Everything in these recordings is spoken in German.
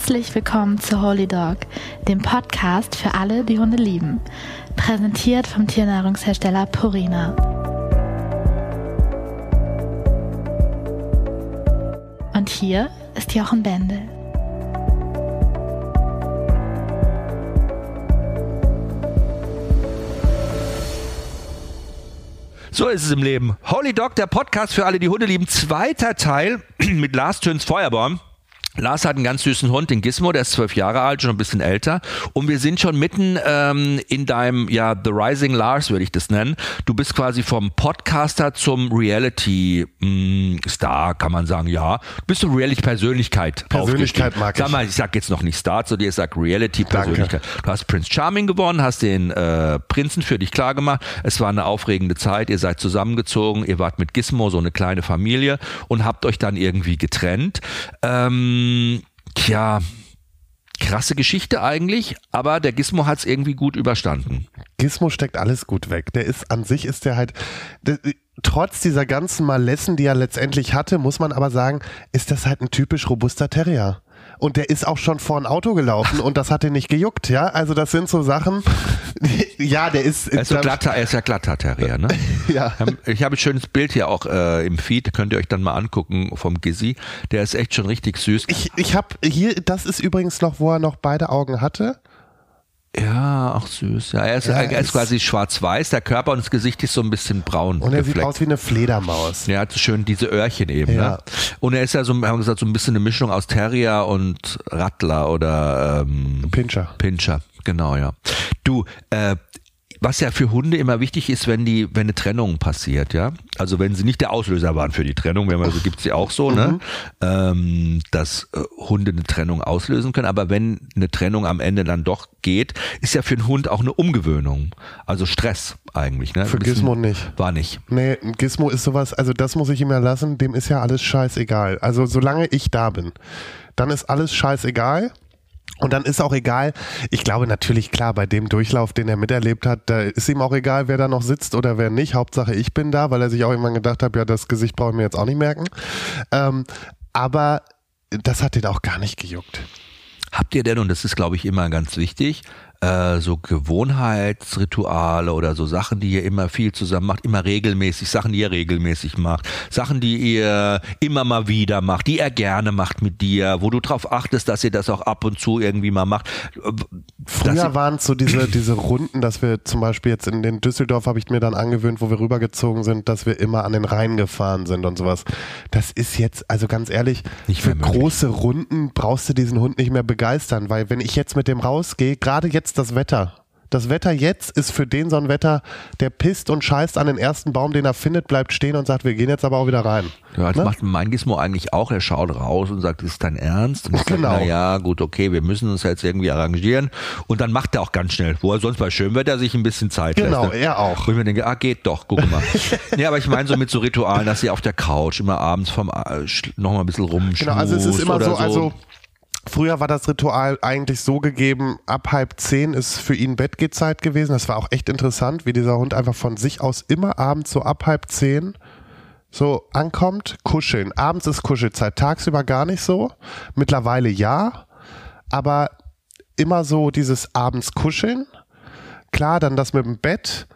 Herzlich willkommen zu Holy Dog, dem Podcast für alle, die Hunde lieben. Präsentiert vom Tiernahrungshersteller Purina. Und hier ist Jochen Bendel. So ist es im Leben. Holy Dog, der Podcast für alle, die Hunde lieben. Zweiter Teil mit Lars Töns Feuerborn. Lars hat einen ganz süßen Hund, den Gizmo, der ist zwölf Jahre alt, schon ein bisschen älter. Und wir sind schon mitten ähm, in deinem, ja, The Rising Lars würde ich das nennen. Du bist quasi vom Podcaster zum Reality-Star, kann man sagen, ja. Du bist so Reality-Persönlichkeit. Persönlichkeit mag ich. Sag mal, ich sag jetzt noch nicht Star zu dir, ich sag Reality-Persönlichkeit. Du hast Prince Charming gewonnen, hast den äh, Prinzen für dich klar gemacht. Es war eine aufregende Zeit, ihr seid zusammengezogen, ihr wart mit Gizmo so eine kleine Familie und habt euch dann irgendwie getrennt. Ähm, tja, krasse Geschichte eigentlich, aber der Gizmo hat es irgendwie gut überstanden. Gizmo steckt alles gut weg. Der ist an sich ist der halt der, trotz dieser ganzen Malessen, die er letztendlich hatte, muss man aber sagen, ist das halt ein typisch robuster Terrier. Und der ist auch schon vor ein Auto gelaufen und das hat ihn nicht gejuckt, ja? Also das sind so Sachen. ja, der ist. Er ist, so glatter, er ist ja glatter Terrier, ne? ja. Ich habe ein schönes Bild hier auch äh, im Feed, könnt ihr euch dann mal angucken vom Gizzy. Der ist echt schon richtig süß. Ich, ich habe hier, das ist übrigens noch, wo er noch beide Augen hatte. Ja, auch süß. Ja, er ist, Ja, er ist quasi schwarz-weiß, der Körper und das Gesicht ist so ein bisschen braun. Und er sieht gefleckt. aus wie eine Fledermaus. Er hat so schön diese Öhrchen eben. Ja. Ne? Und er ist ja so, haben wir gesagt, so ein bisschen eine Mischung aus Terrier und Rattler oder ähm, Pinscher. Pinscher. Genau, ja. Du, äh, was ja für Hunde immer wichtig ist, wenn die, wenn eine Trennung passiert, ja. Also wenn sie nicht der Auslöser waren für die Trennung, wenn man so gibt's ja auch so, ne? Ähm, dass äh, Hunde eine Trennung auslösen können. Aber wenn eine Trennung am Ende dann doch geht, ist ja für einen Hund auch eine Umgewöhnung. Also Stress eigentlich, ne? Für Gizmo nicht. War nicht. Nee, Gizmo ist sowas, also das muss ich ihm ja lassen, dem ist ja alles scheißegal. Also solange ich da bin, dann ist alles scheißegal. Und dann ist auch egal, ich glaube natürlich, klar, bei dem Durchlauf, den er miterlebt hat, da ist ihm auch egal, wer da noch sitzt oder wer nicht. Hauptsache ich bin da, weil er sich auch irgendwann gedacht hat, ja, das Gesicht brauche ich mir jetzt auch nicht merken. Ähm, aber das hat ihn auch gar nicht gejuckt. Habt ihr denn, und das ist, glaube ich, immer ganz wichtig, äh, so Gewohnheitsrituale oder so Sachen, die ihr immer viel zusammen macht, immer regelmäßig, Sachen, die ihr regelmäßig macht, Sachen, die ihr immer mal wieder macht, die er gerne macht mit dir, wo du drauf achtest, dass ihr das auch ab und zu irgendwie mal macht. Früher waren es so diese, diese Runden, dass wir zum Beispiel jetzt in den Düsseldorf habe ich mir dann angewöhnt, wo wir rübergezogen sind, dass wir immer an den Rhein gefahren sind und sowas. Das ist jetzt, also ganz ehrlich, für möglich. große Runden brauchst du diesen Hund nicht mehr begeistern, weil wenn ich jetzt mit dem rausgehe, gerade jetzt das Wetter. Das Wetter jetzt ist für den so ein Wetter, der pisst und scheißt an den ersten Baum, den er findet, bleibt stehen und sagt, wir gehen jetzt aber auch wieder rein. Ja, das Ne? macht mein Gizmo eigentlich auch. Er schaut raus und sagt, ist dein Ernst? Und ich Genau. na ja, gut, okay, wir müssen uns jetzt irgendwie arrangieren. Und dann macht er auch ganz schnell, wo er sonst bei Schönwetter sich ein bisschen Zeit Genau, lässt. ne? er auch. Wo ich mir denke, ah, geht doch, guck mal. ja, aber ich meine so mit so Ritualen, dass ihr auf der Couch immer abends vom äh, sch- noch mal ein bisschen rumschmust Genau, also es ist immer oder so, also früher war das Ritual eigentlich so gegeben, ab halb zehn ist für ihn Bettgehzeit gewesen. Das war auch echt interessant, wie dieser Hund einfach von sich aus immer abends so ab halb zehn so ankommt, kuscheln. Abends ist Kuschelzeit, tagsüber gar nicht so. Mittlerweile ja, aber immer so dieses abends kuscheln. Klar, dann das mit dem Bett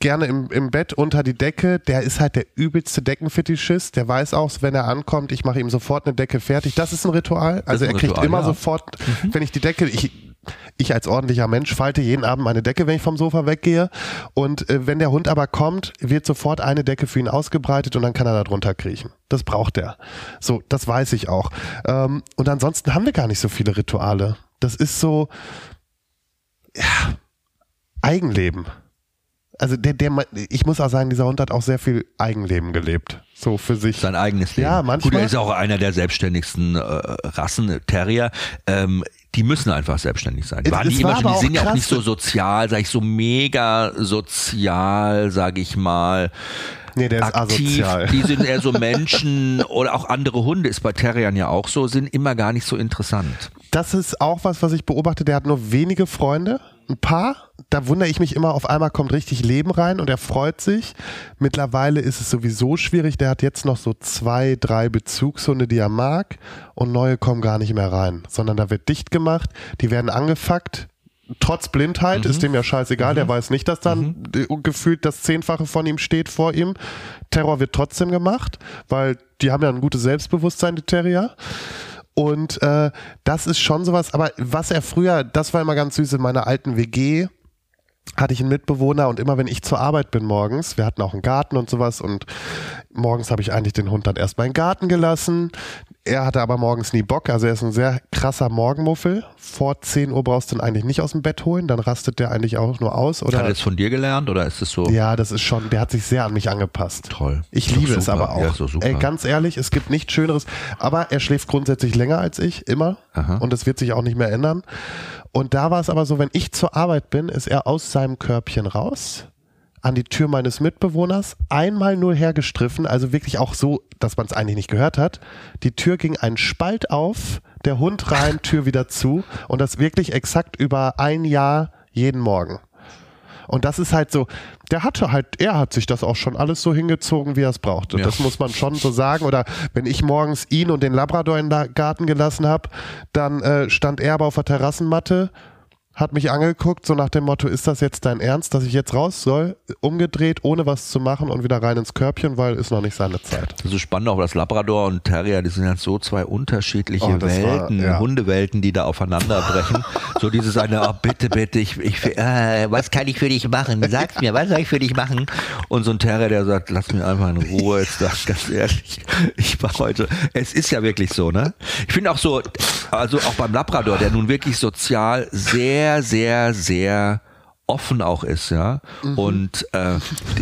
gerne im, im Bett unter die Decke. Der ist halt der übelste Deckenfetischist. Der weiß auch, wenn er ankommt, ich mache ihm sofort eine Decke fertig. Das ist ein Ritual. Also ein er kriegt Ritual, immer ja. Mhm. sofort, wenn ich die Decke, ich, ich als ordentlicher Mensch falte jeden Abend meine Decke, wenn ich vom Sofa weggehe. Und äh, wenn der Hund aber kommt, wird sofort eine Decke für ihn ausgebreitet und dann kann er da drunter kriechen. Das braucht er. So, das weiß ich auch. Ähm, und ansonsten haben wir gar nicht so viele Rituale. Das ist so, ja, Eigenleben. Also der, der, ich muss auch sagen, dieser Hund hat auch sehr viel Eigenleben gelebt. So für sich. sein eigenes Leben. Ja, manchmal- Gut, er ist auch einer der selbstständigsten äh, Rassen, Terrier. Ähm, die müssen einfach selbstständig sein. Waren es die war immer schon, die sind ja auch nicht so sozial, sag ich, so mega sozial, sag ich mal. Nee, der ist aktiv, asozial. die sind eher so Menschen oder auch andere Hunde, ist bei Terriern ja auch so, sind immer gar nicht so interessant. Das ist auch was, was ich beobachte. Der hat nur wenige Freunde. Ein paar. Da wundere ich mich immer, auf einmal kommt richtig Leben rein und er freut sich. Mittlerweile ist es sowieso schwierig. Der hat jetzt noch so zwei, drei Bezugshunde, die er mag und neue kommen gar nicht mehr rein, sondern da wird dicht gemacht. Die werden angefuckt. Trotz Blindheit Mhm. ist dem ja scheißegal. Der weiß nicht, dass dann äh, gefühlt das Zehnfache von ihm steht vor ihm. Terror wird trotzdem gemacht, weil die haben ja ein gutes Selbstbewusstsein, die Terrier. Und äh, das ist schon sowas, aber was er früher, das war immer ganz süß in meiner alten WG, hatte ich einen Mitbewohner und immer wenn ich zur Arbeit bin morgens, wir hatten auch einen Garten und sowas und morgens habe ich eigentlich den Hund dann erstmal in den Garten gelassen. Er hatte aber morgens nie Bock, also er ist ein sehr krasser Morgenmuffel. Vor 10 Uhr brauchst du ihn eigentlich nicht aus dem Bett holen, dann rastet der eigentlich auch nur aus. Oder Hat er das von dir gelernt oder ist es so ja, das ist schon, der hat sich sehr an mich angepasst. toll? Ich liebe es super. aber auch. Ja, super. Ey, ganz ehrlich, es gibt nichts Schöneres. Aber er schläft grundsätzlich länger als ich, immer. Aha. Und das wird sich auch nicht mehr ändern. Und da war es aber so, wenn ich zur Arbeit bin, ist er aus seinem Körbchen raus, an die Tür meines Mitbewohners, einmal nur hergestriffen, also wirklich auch so, dass man es eigentlich nicht gehört hat. Die Tür ging einen Spalt auf, der Hund rein, Tür wieder zu. Und das wirklich exakt über ein Jahr jeden Morgen. Und das ist halt so, der hatte halt, er hat sich das auch schon alles so hingezogen, wie er es brauchte. Ja. Das muss man schon so sagen. Oder wenn ich morgens ihn und den Labrador in den Garten gelassen habe, dann äh, stand er aber auf der Terrassenmatte, hat mich angeguckt, so nach dem Motto, ist das jetzt dein Ernst, dass ich jetzt raus soll? Umgedreht, ohne was zu machen und wieder rein ins Körbchen, weil ist noch nicht seine Zeit. Das ist spannend auch, das Labrador und Terrier, die sind halt so zwei unterschiedliche Oh, das war- Welten, ja. Hundewelten, die da aufeinanderbrechen. so dieses eine, oh, bitte, bitte, ich, ich, äh, was kann ich für dich machen? Sag's mir, was soll ich für dich machen? Und so ein Terrier, der sagt, lass mich einfach in Ruhe, jetzt da, ganz ehrlich, ich war heute, es ist ja wirklich so, ne? Ich finde auch so, also auch beim Labrador, der nun wirklich sozial sehr, sehr, sehr offen auch ist, ja, und äh,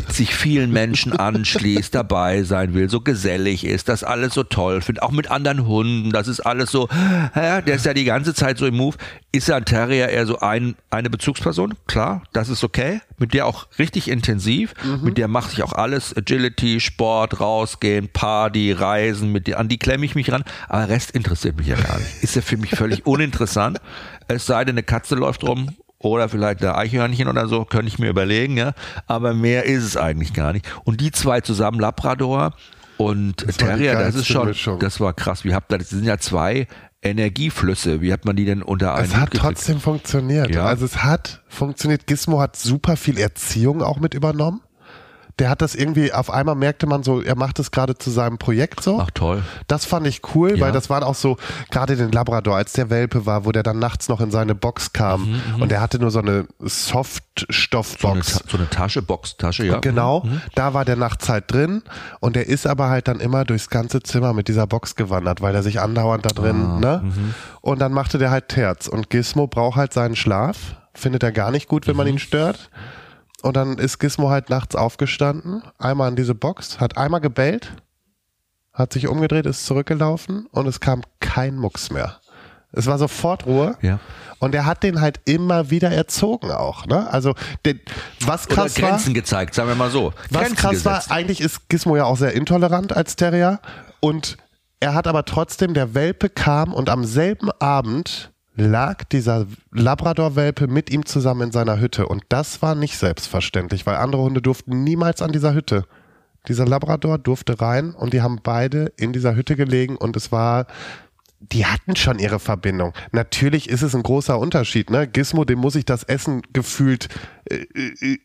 sich vielen Menschen anschließt, dabei sein will, so gesellig ist, das alles so toll findet, auch mit anderen Hunden, das ist alles so, ja, der ist ja die ganze Zeit so im Move. Ist ja ein Terrier eher so ein, eine Bezugsperson? Klar, das ist okay. Mit der auch richtig intensiv, mit der mache ich auch alles, Agility, Sport, rausgehen, Party, Reisen, mit der, an die klemme ich mich ran, aber Rest interessiert mich ja gar nicht. Ist ja für mich völlig uninteressant, es sei denn, eine Katze läuft rum oder vielleicht der Eichhörnchen oder so, könnte ich mir überlegen, ja. Aber mehr ist es eigentlich gar nicht. Und die zwei zusammen, Labrador und die Terrier, das ist schon, Mischung. das war krass. Wie habt ihr, das sind ja zwei Energieflüsse. Wie hat man die denn unter einen Es hat gekriegt? trotzdem funktioniert. Ja. Also es hat funktioniert. Gizmo hat super viel Erziehung auch mit übernommen. Der hat das irgendwie, auf einmal merkte man so, er macht es gerade zu seinem Projekt so. Ach toll. Das fand ich cool, Ja. weil das waren auch so, gerade den Labrador, als der Welpe war, wo der dann nachts noch in seine Box kam und er hatte nur so eine Mhm, So eine, Softstoffbox. Ta- so eine Tasche, Boxtasche, ja. Genau, da war der nachts halt drin und der ist aber halt dann immer durchs ganze Zimmer mit dieser Box gewandert, weil er sich andauernd da drin, Ah, ne? mhm. Und dann machte der halt Terz und Gizmo braucht halt seinen Schlaf, findet er gar nicht gut, wenn man Mhm. ihn stört. Und dann ist Gizmo halt nachts aufgestanden, einmal in diese Box, hat einmal gebellt, hat sich umgedreht, ist zurückgelaufen und es kam kein Mucks mehr. Es war sofort Ruhe. Ja. Und er hat den halt immer wieder erzogen auch, ne? Also, den, was Oder krass war, Grenzen gezeigt, sagen wir mal so. was Grenzen krass gesetzt. war, eigentlich ist Gizmo ja auch sehr intolerant als Terrier und er hat aber trotzdem, der Welpe kam und am selben Abend lag dieser Labrador-Welpe mit ihm zusammen in seiner Hütte und das war nicht selbstverständlich, weil andere Hunde durften niemals an dieser Hütte. Dieser Labrador durfte rein und die haben beide in dieser Hütte gelegen und es war die hatten schon ihre Verbindung. Natürlich ist es ein großer Unterschied. Ne? Gizmo, dem muss ich das Essen gefühlt äh, äh,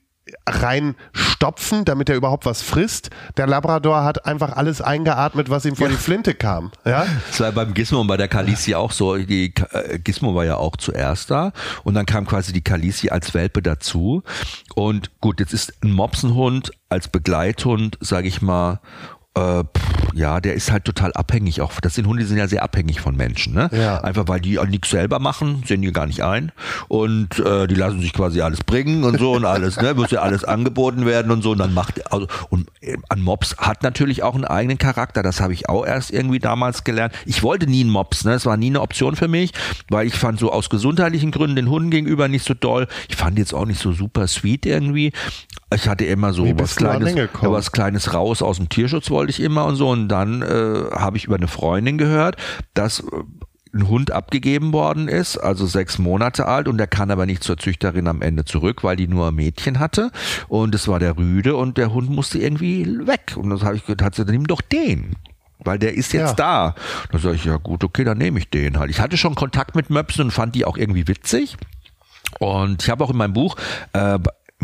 reinstopfen, damit er überhaupt was frisst. Der Labrador hat einfach alles eingeatmet, was ihm vor die Flinte kam. Ja? Das war beim Gizmo und bei der Kalisi auch so. Die äh, Gizmo war ja auch zuerst da und dann kam quasi die Kalisi als Welpe dazu. Und gut, jetzt ist ein Mopsenhund als Begleithund, sage ich mal, äh, pff, ja, der ist halt total abhängig auch. Das sind Hunde, die sind ja sehr abhängig von Menschen, ne? Ja. Einfach weil die nichts selber machen, sehen die gar nicht ein und äh, die lassen sich quasi alles bringen und so und alles, ne? Muss ja alles angeboten werden und so und dann macht also und äh, ein Mops hat natürlich auch einen eigenen Charakter. Das habe ich auch erst irgendwie damals gelernt. Ich wollte nie einen Mops, ne? Es war nie eine Option für mich, weil ich fand so aus gesundheitlichen Gründen den Hunden gegenüber nicht so doll. Ich fand jetzt auch nicht so super sweet irgendwie. Ich hatte immer so Wie was an Kleines, ja, was Kleines raus aus dem Tierschutz wollte ich immer und so. Und dann äh, habe ich über eine Freundin gehört, dass äh, ein Hund abgegeben worden ist, also sechs Monate alt, und der kann aber nicht zur Züchterin am Ende zurück, weil die nur Mädchen hatte. Und es war der Rüde und der Hund musste irgendwie weg. Und das habe ich gedacht, dann nimm doch den weil der ist jetzt ja. da. Dann sage ich, ja gut, okay, dann nehme ich den halt. Ich hatte schon Kontakt mit Möpsen und fand die auch irgendwie witzig. Und ich habe auch in meinem Buch äh,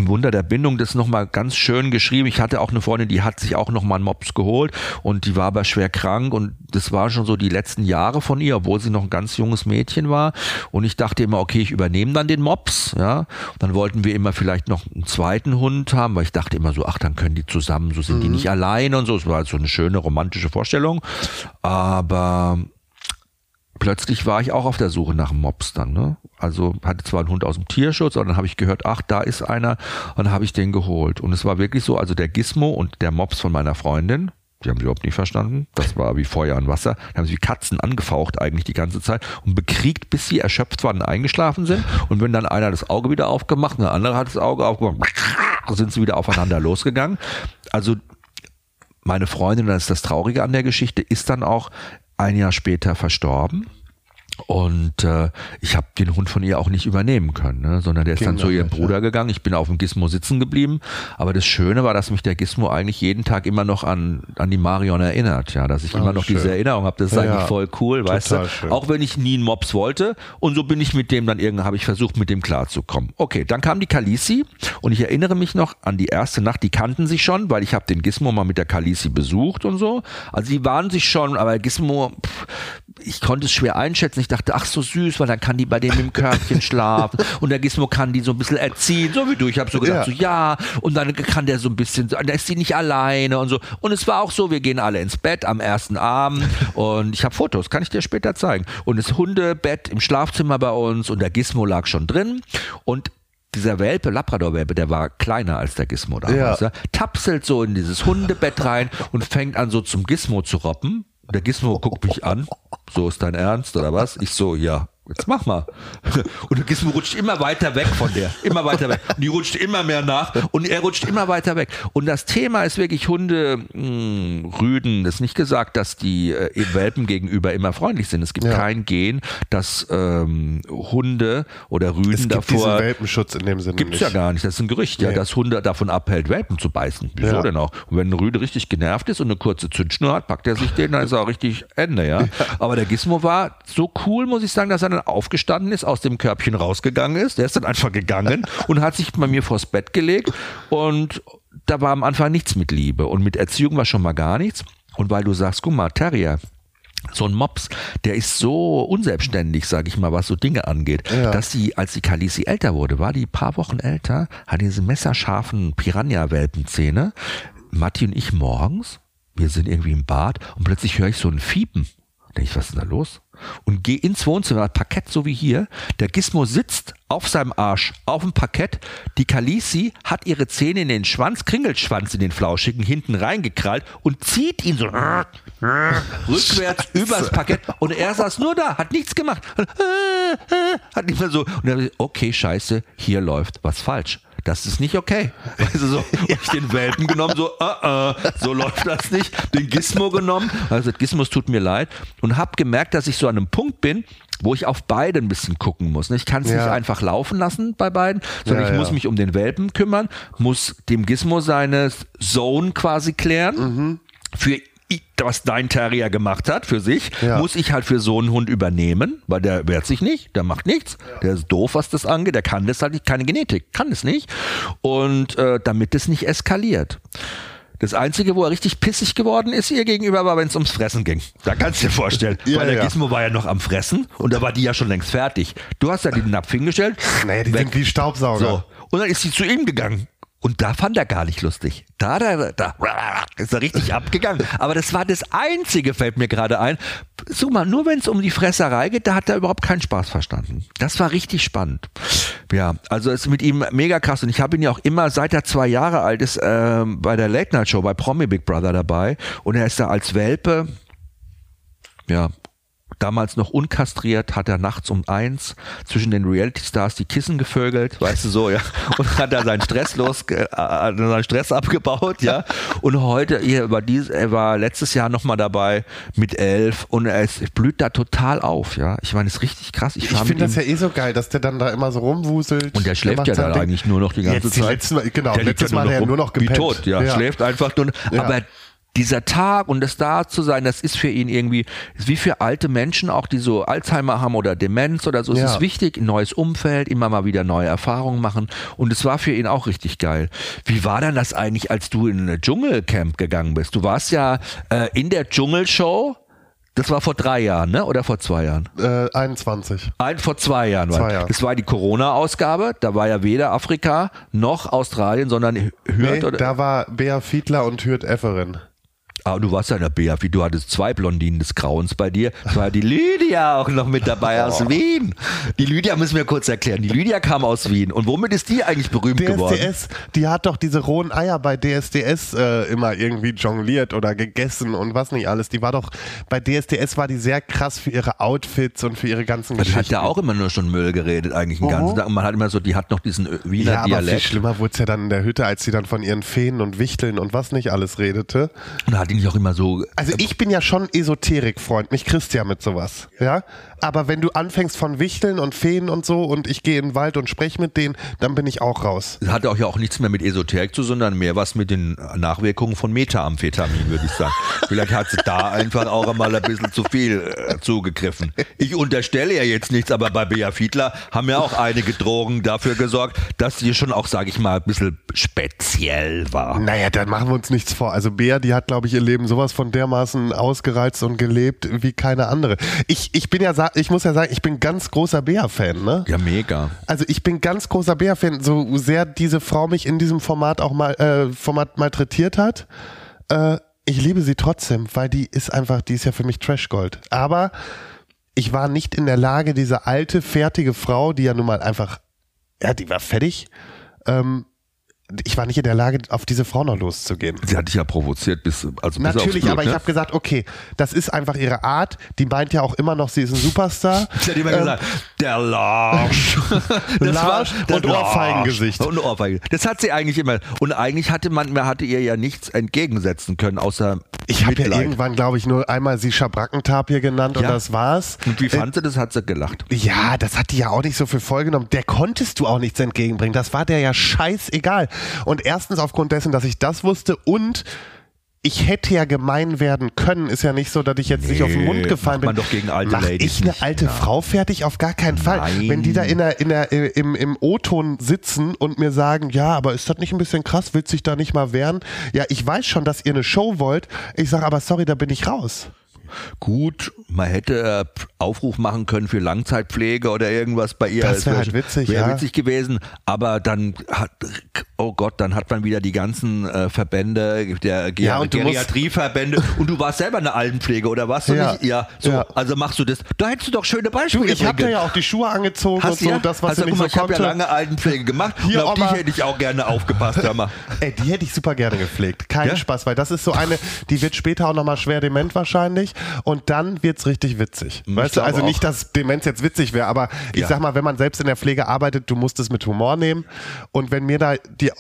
Wunder der Bindung das nochmal ganz schön geschrieben. Ich hatte auch eine Freundin, die hat sich auch nochmal einen Mops geholt und die war aber schwer krank und das war schon so die letzten Jahre von ihr, obwohl sie noch ein ganz junges Mädchen war. Und ich dachte immer, okay, ich übernehme dann den Mops, ja. Und dann wollten wir immer vielleicht noch einen zweiten Hund haben, weil ich dachte immer so, ach, dann können die zusammen, so sind mhm. die nicht alleine und so. Es war so eine schöne romantische Vorstellung. Aber plötzlich war ich auch auf der Suche nach dann. Ne? Also hatte zwar einen Hund aus dem Tierschutz, aber dann habe ich gehört, ach, da ist einer und dann habe ich den geholt. Und es war wirklich so, also der Gizmo und der Mops von meiner Freundin, die haben sie überhaupt nicht verstanden. Das war wie Feuer und Wasser. Die haben sie wie Katzen angefaucht eigentlich die ganze Zeit und bekriegt, bis sie erschöpft waren und eingeschlafen sind. Und wenn dann einer das Auge wieder aufgemacht und der andere hat das Auge aufgemacht, sind sie wieder aufeinander losgegangen. Also meine Freundin, das ist das Traurige an der Geschichte, ist dann auch ein Jahr später verstorben. Und äh, ich habe den Hund von ihr auch nicht übernehmen können, ne? sondern der ist Ging dann zu ihrem nicht, Bruder ja. gegangen. Ich bin auf dem Gizmo sitzen geblieben. Aber das Schöne war, dass mich der Gizmo eigentlich jeden Tag immer noch an, an die Marion erinnert. Ja, dass ich oh, immer noch schön. diese Erinnerung habe. Das ist ja, eigentlich voll cool, weißt du. Schön. Auch wenn ich nie einen Mops wollte. Und so bin ich mit dem dann irgendwie, habe ich versucht, mit dem klarzukommen. Okay, dann kam die Kalisi und ich erinnere mich noch an die erste Nacht. Die kannten sich schon, weil ich habe den Gizmo mal mit der Kalisi besucht und so. Also die waren sich schon, aber Gizmo, pff, ich konnte es schwer einschätzen. Ich dachte, ach so süß, weil dann kann die bei dem im Körbchen schlafen und der Gizmo kann die so ein bisschen erziehen, so wie du. Ich habe so gedacht, ja. so ja, und dann kann der so ein bisschen, da ist sie nicht alleine und so. Und es war auch so, wir gehen alle ins Bett am ersten Abend und ich habe Fotos, kann ich dir später zeigen. Und das Hundebett im Schlafzimmer bei uns und der Gizmo lag schon drin und dieser Welpe, Labrador-Welpe, der war kleiner als der Gizmo damals, ja. ja, tapselt so in dieses Hundebett rein und fängt an so zum Gizmo zu roppen der Gizmo guckt mich an. So ist dein Ernst oder was? Ich so, ja jetzt mach mal. Und der Gizmo rutscht immer weiter weg von der, immer weiter weg. Und die rutscht immer mehr nach und er rutscht immer weiter weg. Und das Thema ist wirklich Hunde, mh, hm, Rüden. Das ist nicht gesagt, dass die äh, Welpen gegenüber immer freundlich sind. Es gibt ja. kein Gen, dass ähm, Hunde oder Rüden es gibt davor. Diesen Welpenschutz in dem Sinne. Gibt's nicht. ja gar nicht. Das ist ein Gerücht, nee. ja, dass Hunde davon abhält, Welpen zu beißen. Wieso ja. denn auch? Und wenn ein Rüde richtig genervt ist und eine kurze Zündschnur hat, packt er sich den, dann ist er auch richtig Ende, ja. ja. Aber der Gizmo war so cool, muss ich sagen, dass er dann aufgestanden ist, aus dem Körbchen rausgegangen ist. Der ist dann einfach gegangen und hat sich bei mir vors Bett gelegt und da war am Anfang nichts mit Liebe und mit Erziehung war schon mal gar nichts. Und weil du sagst, guck mal, Terrier, so ein Mops, der ist so unselbstständig, sage ich mal, was so Dinge angeht, ja. dass sie, als die Kalisi älter wurde, war die paar Wochen älter, hat diese messerscharfen Piranha-Welpenzähne. Matti und ich morgens, wir sind irgendwie im Bad und plötzlich höre ich so ein Fiepen. Denke ich, was ist denn da los? Und gehe ins Wohnzimmer, Parkett so wie hier. Der Gizmo sitzt auf seinem Arsch auf dem Parkett. Die Kalisi hat ihre Zähne in den Schwanz, Kringelschwanz in den Flauschigen, hinten reingekrallt und zieht ihn so rückwärts übers Parkett. Und er saß nur da, hat nichts gemacht. Hat nicht mehr so. Und er okay, scheiße, hier läuft was falsch das ist nicht okay. Also so, ja. ich den Welpen genommen, so, uh, uh, so läuft das nicht. Den Gizmo genommen, also Gizmos tut mir leid und habe gemerkt, dass ich so an einem Punkt bin, wo ich auf beide ein bisschen gucken muss. Ich kann es ja. nicht einfach laufen lassen bei beiden, sondern ja, ich muss mich um den Welpen kümmern, muss dem Gizmo seine Zone quasi klären. Mhm. Für was dein Terrier gemacht hat für sich, ja. muss ich halt für so einen Hund übernehmen, weil der wehrt sich nicht, der macht nichts, ja. der ist doof, was das angeht, der kann das halt nicht, keine Genetik, kann es nicht. Und äh, damit es nicht eskaliert. Das Einzige, wo er richtig pissig geworden ist ihr gegenüber, war, wenn es ums Fressen ging. Da kannst du dir vorstellen. ja, Weil der ja. Gizmo war ja noch am Fressen und da war die ja schon längst fertig. Du hast ja den Napf hingestellt. Naja, die weg. sind wie Staubsauger. So. Und dann ist sie zu ihm gegangen. Und da fand er gar nicht lustig. Da, da, da ist er richtig abgegangen. Aber das war das Einzige, fällt mir gerade ein. Such mal, nur wenn es um die Fresserei geht, da hat er überhaupt keinen Spaß verstanden. Das war richtig spannend. Ja, also es ist mit ihm mega krass. Und ich habe ihn ja auch immer, seit er zwei Jahre alt ist, äh, bei der Late Night Show bei Promi Big Brother dabei. Und er ist da als Welpe, ja, damals noch unkastriert, hat er nachts um eins zwischen den Reality-Stars die Kissen gevögelt, weißt du so, ja, und hat da seinen Stress los, äh, seinen Stress abgebaut, ja. Und heute, er war, dies, er war letztes Jahr nochmal dabei mit elf und er ist, blüht da total auf, ja. Ich meine, ist richtig krass. Ich, ich finde das ja eh so geil, dass der dann da immer so rumwuselt. Und der schläft ja da eigentlich nur noch die ganze Jetzt Zeit. Die letzten Mal, genau, der letztes Mal ja nur noch gepennt. Wie tot, ja. ja. Schläft einfach nur. Ja. Aber dieser Tag und das da zu sein, das ist für ihn irgendwie, wie für alte Menschen auch, die so Alzheimer haben oder Demenz oder so, ja. es ist wichtig, ein neues Umfeld, immer mal wieder neue Erfahrungen machen und es war für ihn auch richtig geil. Wie war denn das eigentlich, als du in ein Dschungelcamp gegangen bist? Du warst ja äh, in der Dschungelshow, das war vor drei Jahren, ne? Oder vor zwei Jahren? Äh, 21. Ein, vor zwei Jahren. War. Zwei Jahre. Das war die Corona-Ausgabe. Da war ja weder Afrika noch Australien, sondern Hürth. Nee, oder? Da war Bea Fiedler und Hürth Efferin. Aber du warst ja in der BAFI, du hattest zwei Blondinen des Grauens bei dir. Es war die Lydia auch noch mit dabei aus Wien. Die Lydia müssen wir kurz erklären. Die Lydia kam aus Wien. Und womit ist die eigentlich berühmt DSDS, geworden? Die hat doch diese rohen Eier bei DSDS äh, immer irgendwie jongliert oder gegessen und was nicht alles. Die war doch, bei DSDS war die sehr krass für ihre Outfits und für ihre ganzen Geschichten. Die hat ja auch immer nur schon Müll geredet eigentlich den ganzen Tag. Und man hat immer so, die hat noch diesen Wiener ja, aber Dialekt. Viel schlimmer wurde es ja dann in der Hütte, als sie dann von ihren Feen und Wichteln und was nicht alles redete. Und hat nicht auch immer so. Also ich bin ja schon Esoterik-Freund, mich ja mit sowas, ja. Aber wenn du anfängst von Wichteln und Feen und so und ich gehe in den Wald und spreche mit denen, dann bin ich auch raus. Das hat auch ja auch nichts mehr mit Esoterik zu, sondern mehr was mit den Nachwirkungen von Methamphetamin, würde ich sagen. Vielleicht hat sie da einfach auch einmal ein bisschen zu viel äh, zugegriffen. Ich unterstelle ja jetzt nichts, aber bei Bea Fiedler haben ja auch einige Drogen dafür gesorgt, dass sie schon auch, sage ich mal, ein bisschen speziell war. Naja, dann machen wir uns nichts vor. Also Bea, die hat, glaube ich, ihr Leben sowas von dermaßen ausgereizt und gelebt wie keine andere. Ich, ich bin ja ich muss ja sagen, ich bin ganz großer Bär-Fan, ne? Ja, mega. Also ich bin ganz großer Bär-Fan, so sehr diese Frau mich in diesem Format auch mal äh, Format malträtiert hat. Äh, ich liebe sie trotzdem, weil die ist einfach, die ist ja für mich Trashgold. Aber ich war nicht in der Lage, diese alte, fertige Frau, die ja nun mal einfach, ja, die war fertig, ähm, ich war nicht in der Lage, auf diese Frau noch loszugehen. Sie hat dich ja provoziert bis also Natürlich, Blut, aber ne? ich habe gesagt, okay, das ist einfach ihre Art. Die meint ja auch immer noch, sie ist ein Superstar. Sie hat immer ähm, gesagt, der Larsch. das war und Ohrfeigengesicht. Und Ohrfeigen. Das hat sie eigentlich immer. Und eigentlich hatte man, man hatte ihr ja nichts entgegensetzen können, außer Ich habe ja irgendwann, glaube ich, nur einmal sie Schabrackentapir genannt ja. und das war's. Und wie fand äh, sie das? Hat sie gelacht. Ja, das hat die ja auch nicht so viel vollgenommen. Der konntest du auch nichts entgegenbringen. Das war der ja scheißegal. Und erstens aufgrund dessen, dass ich das wusste und ich hätte ja gemein werden können. Ist ja nicht so, dass ich jetzt nee, nicht auf den Mund gefallen bin. Man doch gegen alte Mach Ladies ich eine nicht. alte ja. Frau fertig? Auf gar keinen Fall. Nein. Wenn die da in der, in der, äh, im, im O-Ton sitzen und mir sagen, ja, aber ist das nicht ein bisschen krass? Willst dich da nicht mal wehren? Ja, ich weiß schon, dass ihr eine Show wollt. Ich sage aber, sorry, da bin ich raus. Gut, man hätte äh, Aufruf machen können für Langzeitpflege oder irgendwas bei ihr. Das wäre halt witzig, wär ja. witzig gewesen. Aber dann hat, oh Gott, dann hat man wieder die ganzen äh, Verbände, der Ger ja, Geriatrieverbände und du warst selber eine Altenpflege oder du ja. Ja, so, ja. also machst du das. Da hättest du doch schöne Beispiele. Du, ich habe ja auch die Schuhe angezogen Hast und so, das, was also, nicht mal, so Ich habe ja lange Altenpflege gemacht Hier, und auf die hätte ich auch gerne aufgepasst. Ey, die hätte ich super gerne gepflegt. Kein ja? Spaß, weil das ist so eine, die wird später auch nochmal schwer dement wahrscheinlich und dann wird's richtig witzig. Ich weißt du, also nicht, dass Demenz jetzt witzig wäre, aber ich ja. sag mal, wenn man selbst in der Pflege arbeitet, du musst es mit Humor nehmen. Und wenn mir da die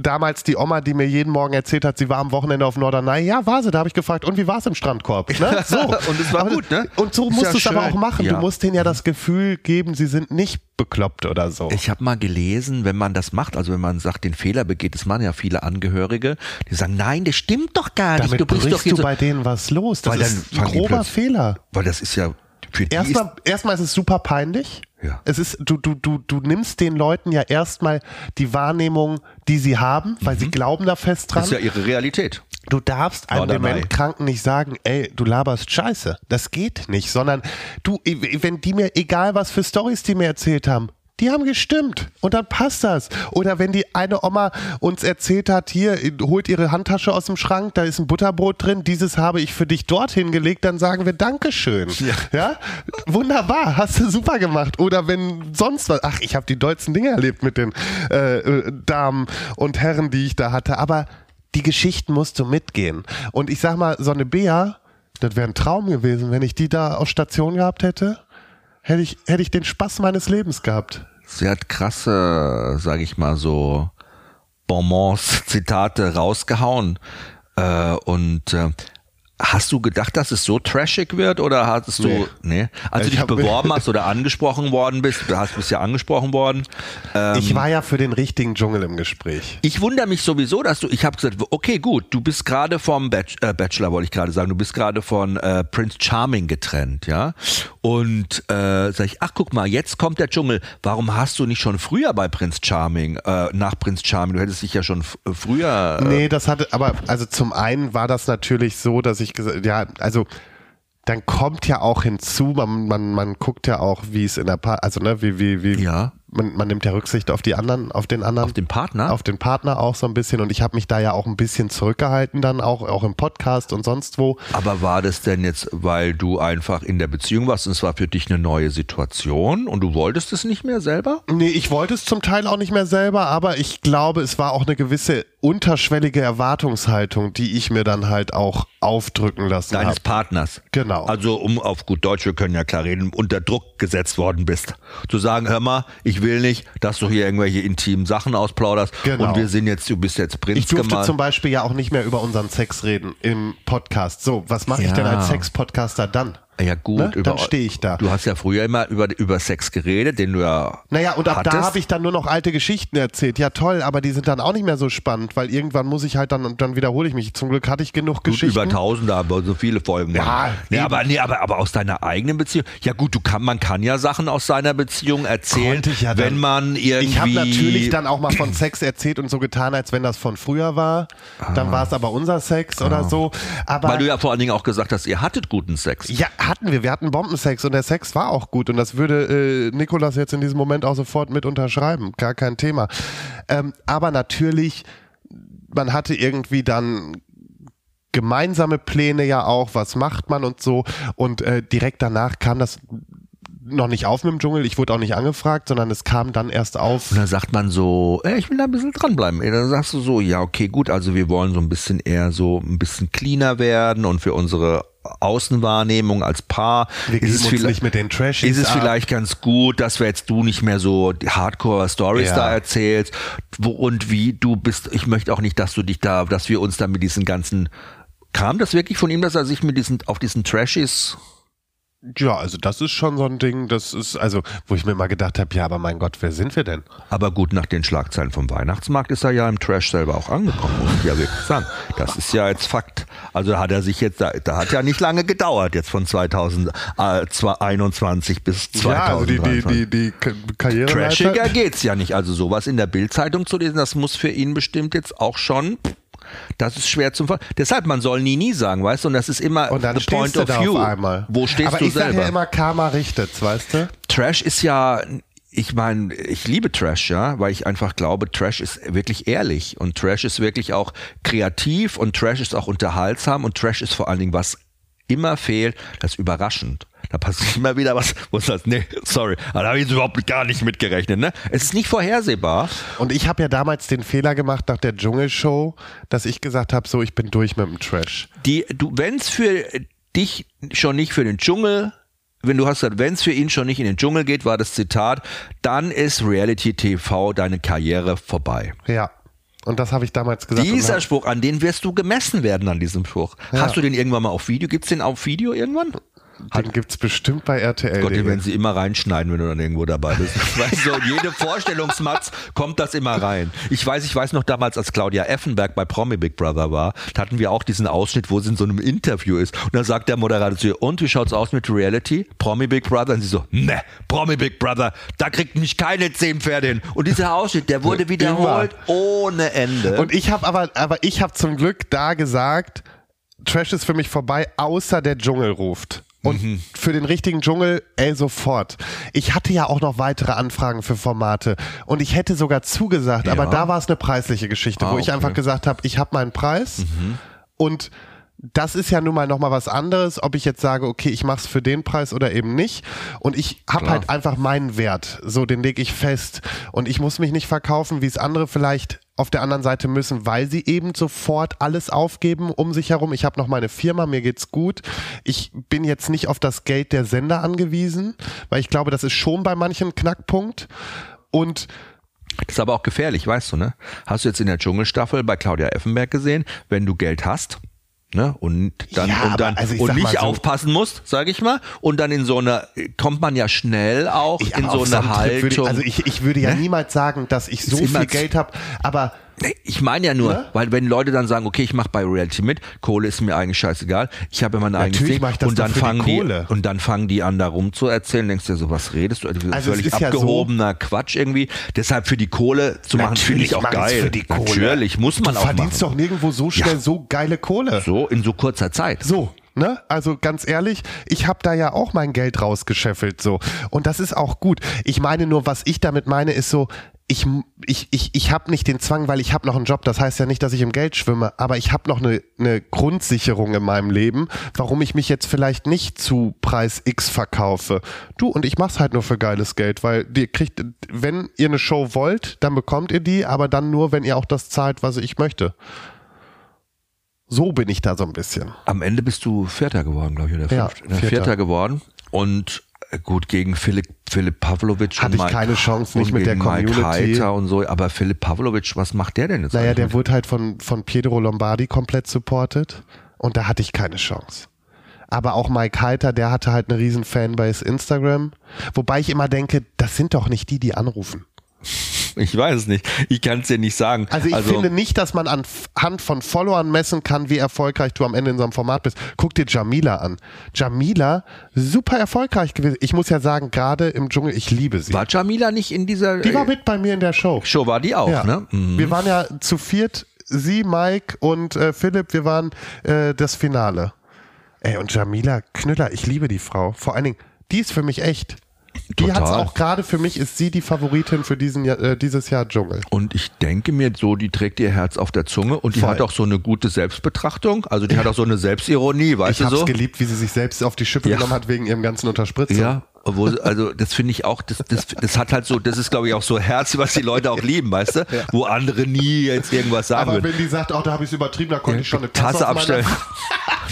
damals die Oma, die mir jeden Morgen erzählt hat, sie war am Wochenende auf Norderney, ja, war sie, da habe ich gefragt, und wie war es im Strandkorb? Ne? So. und es war aber, gut, ne? Und so Ist musst ja du es aber auch machen. Ja. Du musst denen ja das Gefühl geben, sie sind nicht bekloppt oder so. Ich habe mal gelesen, wenn man das macht, also wenn man sagt, den Fehler begeht, das machen ja viele Angehörige, die sagen, nein, das stimmt doch gar nicht. Damit du bist doch du so bei denen was los. Das ist ein grober Fehler. Weil das ist ja für die erstmal, erstmal ist es super peinlich. Ja. Es ist, du, du, du, du nimmst den Leuten ja erstmal die Wahrnehmung, die sie haben, weil mhm. sie glauben da fest dran. Das ist ja ihre Realität. Du darfst einem Dementkranken nicht sagen, ey, du laberst Scheiße. Das geht nicht, sondern du, wenn die mir, egal was für Stories die mir erzählt haben, die haben gestimmt und dann passt das. Oder wenn die eine Oma uns erzählt hat, hier, holt ihre Handtasche aus dem Schrank, da ist ein Butterbrot drin, dieses habe ich für dich dorthin gelegt, dann sagen wir Dankeschön. Ja. ja? Wunderbar, hast du super gemacht. Oder wenn sonst was, ach, ich habe die dollsten Dinge erlebt mit den äh, äh, Damen und Herren, die ich da hatte, aber die Geschichten musst du mitgehen. Und ich sag mal, so eine Bea, Das wäre ein Traum gewesen, wenn ich die da auf Station gehabt hätte. Hätte ich, hätte ich den Spaß meines Lebens gehabt. Sie hat krasse, sage ich mal so, Bonbons, Zitate rausgehauen. Äh, und äh, Hast du gedacht, dass es so trashig wird oder hattest du, nee, nee? als du dich beworben hast oder angesprochen worden bist, du hast bist ja angesprochen worden. Ähm, ich war ja für den richtigen Dschungel im Gespräch. Ich wundere mich sowieso, dass du, ich habe gesagt, okay, gut, du bist gerade vom Bach, äh, Bachelor, wollte ich gerade sagen, du bist gerade von äh, Prince Charming getrennt, ja. Und äh, sag ich, ach guck mal, jetzt kommt der Dschungel. Warum hast du nicht schon früher bei Prince Charming, äh, nach Prince Charming? Du hättest dich ja schon früher. Äh, nee, das hatte, aber also zum einen war das natürlich so, dass ich ich gesagt, ja, also dann kommt ja auch hinzu, man, man, man guckt ja auch, wie es in der, pa also ne, wie, wie, wie, ja man, man nimmt ja Rücksicht auf die anderen, auf den anderen. Auf den Partner? Auf den Partner auch so ein bisschen. Und ich habe mich da ja auch ein bisschen zurückgehalten dann auch, auch im Podcast und sonst wo. Aber war das denn jetzt, weil du einfach in der Beziehung warst und es war für dich eine neue Situation und du wolltest es nicht mehr selber? Nee, ich wollte es zum Teil auch nicht mehr selber, aber ich glaube, es war auch eine gewisse unterschwellige Erwartungshaltung, die ich mir dann halt auch aufdrücken lassen Deines hab. Partners. Genau. Also um auf gut Deutsch, wir können ja klar reden, unter Druck gesetzt worden bist. Zu sagen, hör mal, ich will nicht, dass du hier irgendwelche intimen Sachen ausplauderst. Genau. Und wir sind jetzt, du bist jetzt Prinz. Ich durfte gemalt. zum Beispiel ja auch nicht mehr über unseren Sex reden im Podcast. So, was mache ja. ich denn als Sex-Podcaster dann? Ja gut, ne? über, dann stehe ich da. Du hast ja früher immer über, über Sex geredet, den du ja Naja, und ab hattest. da habe ich dann nur noch alte Geschichten erzählt. Ja toll, aber die sind dann auch nicht mehr so spannend, weil irgendwann muss ich halt dann, und dann wiederhole ich mich. Zum Glück hatte ich genug gut, Geschichten. Über tausende, aber so viele Folgen. Ja, nee, aber, nee, aber, aber aus deiner eigenen Beziehung. Ja gut, du kann, man kann ja Sachen aus seiner Beziehung erzählen, ja wenn man irgendwie... Ich habe natürlich dann auch mal von Sex erzählt und so getan, als wenn das von früher war. Dann ah. war es aber unser Sex ah. oder so. Aber weil du ja vor allen Dingen auch gesagt hast, ihr hattet guten Sex. Ja, hatten wir. Wir hatten Bomben Bombensex und der Sex war auch gut und das würde äh, Nikolas jetzt in diesem Moment auch sofort mit unterschreiben, gar kein Thema. Ähm, aber natürlich, man hatte irgendwie dann gemeinsame Pläne ja auch, was macht man und so und äh, direkt danach kam das noch nicht auf mit dem Dschungel, ich wurde auch nicht angefragt, sondern es kam dann erst auf. Und dann sagt man so, ey, ich will da ein bisschen dranbleiben. Dann sagst du so, ja, okay, gut, also wir wollen so ein bisschen eher so ein bisschen cleaner werden und für unsere Außenwahrnehmung als Paar wir ist es, vielleicht, mit den ist es vielleicht ganz gut, dass wir jetzt du nicht mehr so Hardcore-Stories ja. da erzählst wo, und wie du bist. Ich möchte auch nicht, dass du dich da, dass wir uns da mit diesen ganzen Kam das wirklich von ihm, dass er sich mit diesen auf diesen Trashies ja, also das ist schon so ein Ding, das ist, also, wo ich mir mal gedacht habe, ja, aber mein Gott, wer sind wir denn? Aber gut, nach den Schlagzeilen vom Weihnachtsmarkt ist er ja im Trash selber auch angekommen, muss ich ja wirklich sagen. Das ist ja jetzt Fakt. Also hat er sich jetzt, da, da hat ja nicht lange gedauert, jetzt von 2021 bis 2023. Ja, also die, die, die, die Karriere. Trashiger geht's ja nicht. Also sowas in der Bildzeitung zu lesen, das muss für ihn bestimmt jetzt auch schon das ist schwer zu Deshalb, man soll nie, nie sagen, weißt du? Und das ist immer und dann the point of view. Einmal. Wo stehst Aber du ich selber? sage ja immer, Karma richtet, weißt du? Trash ist ja ich meine, ich liebe Trash, ja, weil ich einfach glaube, Trash ist wirklich ehrlich und Trash ist wirklich auch kreativ und Trash ist auch unterhaltsam und Trash ist vor allen Dingen was immer fehlt, das ist überraschend. Da passiert immer wieder was, wo du sagst, nee, sorry, da habe ich überhaupt gar nicht mitgerechnet. Ne? Es ist nicht vorhersehbar. Und ich habe ja damals den Fehler gemacht nach der Dschungelshow, dass ich gesagt habe, so, ich bin durch mit dem Trash. Die, du, wenn es für dich schon nicht für den Dschungel wenn du hast gesagt, wenn es für ihn schon nicht in den Dschungel geht, war das Zitat, dann ist Reality TV deine Karriere vorbei. Ja. Und das habe ich damals gesagt. Dieser Spruch, an den wirst du gemessen werden an diesem Spruch. Ja. Hast du den irgendwann mal auf Video? Gibt es den auf Video irgendwann? Den gibt es bestimmt bei RTL. Gott, den werden sie immer reinschneiden, wenn du dann irgendwo dabei bist. weißt du, jede Vorstellungsmatz kommt das immer rein. Ich weiß, ich weiß noch damals, als Claudia Effenberg bei Promi Big Brother war, da hatten wir auch diesen Ausschnitt, wo sie in so einem Interview ist. Und dann sagt der Moderator zu ihr, und wie schaut's aus mit Reality? Promi Big Brother? Und sie so, ne, Promi Big Brother, da kriegt mich keine zehn Pferde hin. Und dieser Ausschnitt, der wurde wiederholt immer. ohne Ende. Und ich habe aber, aber ich habe zum Glück da gesagt, Trash ist für mich vorbei, außer der Dschungel ruft. Und mhm. für den richtigen Dschungel, ey, sofort. Ich hatte ja auch noch weitere Anfragen für Formate und ich hätte sogar zugesagt, ja. aber da war es eine preisliche Geschichte, ah, wo ich okay. einfach gesagt habe, ich habe meinen Preis mhm. und das ist ja nun mal nochmal was anderes, ob ich jetzt sage, okay, ich mache es für den Preis oder eben nicht. Und ich habe halt einfach meinen Wert. So, den lege ich fest. Und ich muss mich nicht verkaufen, wie es andere vielleicht auf der anderen Seite müssen, weil sie eben sofort alles aufgeben um sich herum. Ich habe noch meine Firma, mir geht's gut. Ich bin jetzt nicht auf das Geld der Sender angewiesen, weil ich glaube, das ist schon bei manchen Knackpunkt. Und das ist aber auch gefährlich, weißt du, ne? Hast du jetzt in der Dschungelstaffel bei Claudia Effenberg gesehen, wenn du Geld hast, ne? Und dann Ja, und dann also und nicht so- aufpassen musst, sage ich mal, und dann in so eine kommt man ja schnell auch in so eine Haltung. Würde ich, also ich, ich würde ja Ne? niemals sagen, dass ich so viel Geld habe, aber Nee, Ich meine ja nur, Ne? weil wenn Leute dann sagen, okay, ich mache bei Reality mit, Kohle ist mir eigentlich scheißegal, ich habe ja mein eigenes Natürlich Ding mach ich das und dann die fangen die Kohle. und dann fangen die an da rum zu erzählen, denkst du so, was redest du? Also, Also völlig ist ja so- abgehobener Quatsch irgendwie. Deshalb für die Kohle zu machen, finde ich auch geil. Für die Kohle. Natürlich muss man du auch verdienst machen. doch nirgendwo so schnell Ja. so geile Kohle. So in so kurzer Zeit. So, ne? Also ganz ehrlich, ich habe da ja auch mein Geld rausgescheffelt so und das ist auch gut. Ich meine nur, was ich damit meine, ist so ich, ich, ich, ich habe nicht den Zwang, weil ich habe noch einen Job. Das heißt ja nicht, dass ich im Geld schwimme, aber ich habe noch eine, eine Grundsicherung in meinem Leben, warum ich mich jetzt vielleicht nicht zu Preis X verkaufe. Du, und ich mach's halt nur für geiles Geld, weil ihr kriegt, wenn ihr eine Show wollt, dann bekommt ihr die, aber dann nur, wenn ihr auch das zahlt, was ich möchte. So bin ich da so ein bisschen. Am Ende bist du Vierter geworden, glaube ich, oder Ja, Fünfter. Ne, Vierter. Vierter geworden und gut gegen Philipp Philipp Pavlovic Hatte ich Mike, keine Chance, nicht mit der gegen Mike Community. Heiter und so, aber Philipp Pavlovic, was macht der denn jetzt? Naja, der mit? wurde halt von, von Pietro Lombardi komplett supported und da hatte ich keine Chance. Aber auch Mike Heiter, der hatte halt eine riesen Fanbase Instagram. Wobei ich immer denke, das sind doch nicht die, die anrufen. Ich weiß es nicht. Ich kann es dir nicht sagen. Also ich finde nicht, dass man anhand von Followern messen kann, wie erfolgreich du am Ende in so einem Format bist. Guck dir Jamila an. Jamila, super erfolgreich gewesen. Ich muss ja sagen, gerade im Dschungel, ich liebe sie. war Jamila nicht in dieser Die war äh, mit bei mir in der Show. Show, war die auch, Ja. ne? Mhm. Wir waren ja zu viert, sie, Mike und äh, Philipp, wir waren äh, das Finale. Ey, und Jamila Knüller, ich liebe die Frau. Vor allen Dingen, die ist für mich echt. Die hat's auch gerade für mich, ist sie die Favoritin für diesen, Jahr- äh, dieses Jahr Dschungel. Und ich denke mir so, die trägt ihr Herz auf der Zunge und die Voll. hat auch so eine gute Selbstbetrachtung. Also die hat auch so eine Selbstironie, weißt Ich du so? geliebt, wie sie sich selbst auf die Schippe Ja. genommen hat wegen ihrem ganzen Unterspritzung. Ja, wo, also das finde ich auch, das, das, das hat halt so, das ist glaube ich auch so Herz, was die Leute auch lieben, weißt du? Wo andere nie jetzt irgendwas sagen Aber würden. wenn die sagt, oh, da habe ich es übertrieben, da konnte ich schon eine Tasse, Tasse abstellen.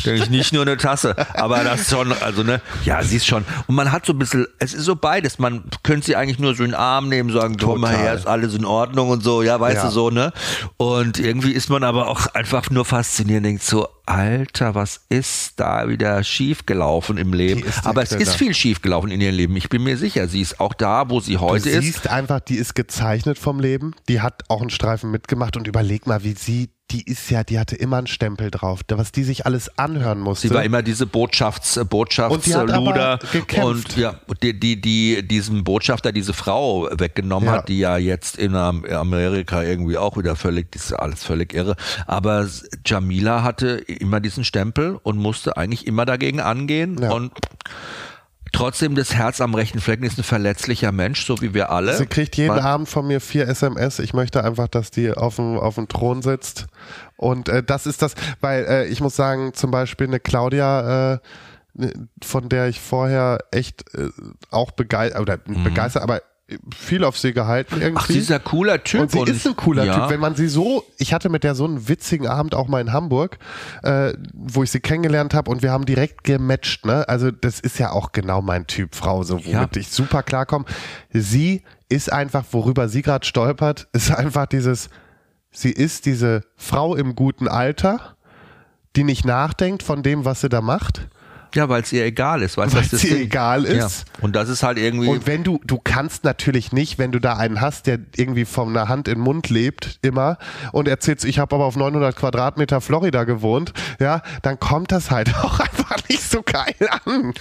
Denke ich nicht nur eine Tasse, aber das schon, also ne, ja, sie ist schon. Und man hat so ein bisschen, es ist so beides. Man könnte sie eigentlich nur so in den Arm nehmen, sagen, komm mal her, ist alles in Ordnung und so, ja, weißt Ja. du so, ne? Und irgendwie ist man aber auch einfach nur fasziniert, denkt so, Alter, was ist da wieder schief gelaufen im Leben? Ist Aber es ist viel schief gelaufen in ihrem Leben. Ich bin mir sicher, sie ist auch da, wo sie heute du ist. siehst einfach, die ist gezeichnet vom Leben. Die hat auch einen Streifen mitgemacht und überleg mal, wie sie, die ist ja, die hatte immer einen Stempel drauf, was die sich alles anhören musste. Sie war immer diese Botschafts, äh, Und Botschaftsluder gekämpft. und ja, die, die, die diesem Botschafter diese Frau weggenommen Ja. hat, die ja jetzt in Am- Amerika irgendwie auch wieder völlig, das ist alles völlig irre. Aber Jamila hatte immer diesen Stempel und musste eigentlich immer dagegen angehen Ja. und trotzdem das Herz am rechten Flecken ist ein verletzlicher Mensch, so wie wir alle. Sie kriegt jeden Man- Abend von mir vier SMS. Ich möchte einfach, dass die auf dem, auf dem Thron sitzt. Und äh, das ist das, weil äh, ich muss sagen, zum Beispiel eine Claudia, äh, ne, von der ich vorher echt äh, auch begeistert, oder begeistert, aber viel auf sie gehalten irgendwie. Ach, dieser cooler Typ. Und sie ist ein cooler ja. Typ. Wenn man sie so, ich hatte mit der so einen witzigen Abend auch mal in Hamburg, äh, wo ich sie kennengelernt habe und wir haben direkt gematcht. Ne? Also das ist ja auch genau mein Typ Frau, so womit Ja. ich super klarkomme. Sie ist einfach, worüber sie gerade stolpert, ist einfach dieses, sie ist diese Frau im guten Alter, die nicht nachdenkt von dem, was sie da macht. Ja, weil es ihr egal ist. Weißt, du, Weil's was das ihr egal ist. Ja. Und das ist halt irgendwie. Und wenn du, du kannst natürlich nicht, wenn du da einen hast, der irgendwie von der Hand in den Mund lebt, immer, und erzählst, ich habe aber auf 900 Quadratmeter Florida gewohnt, ja, dann kommt das halt auch einfach nicht so geil an.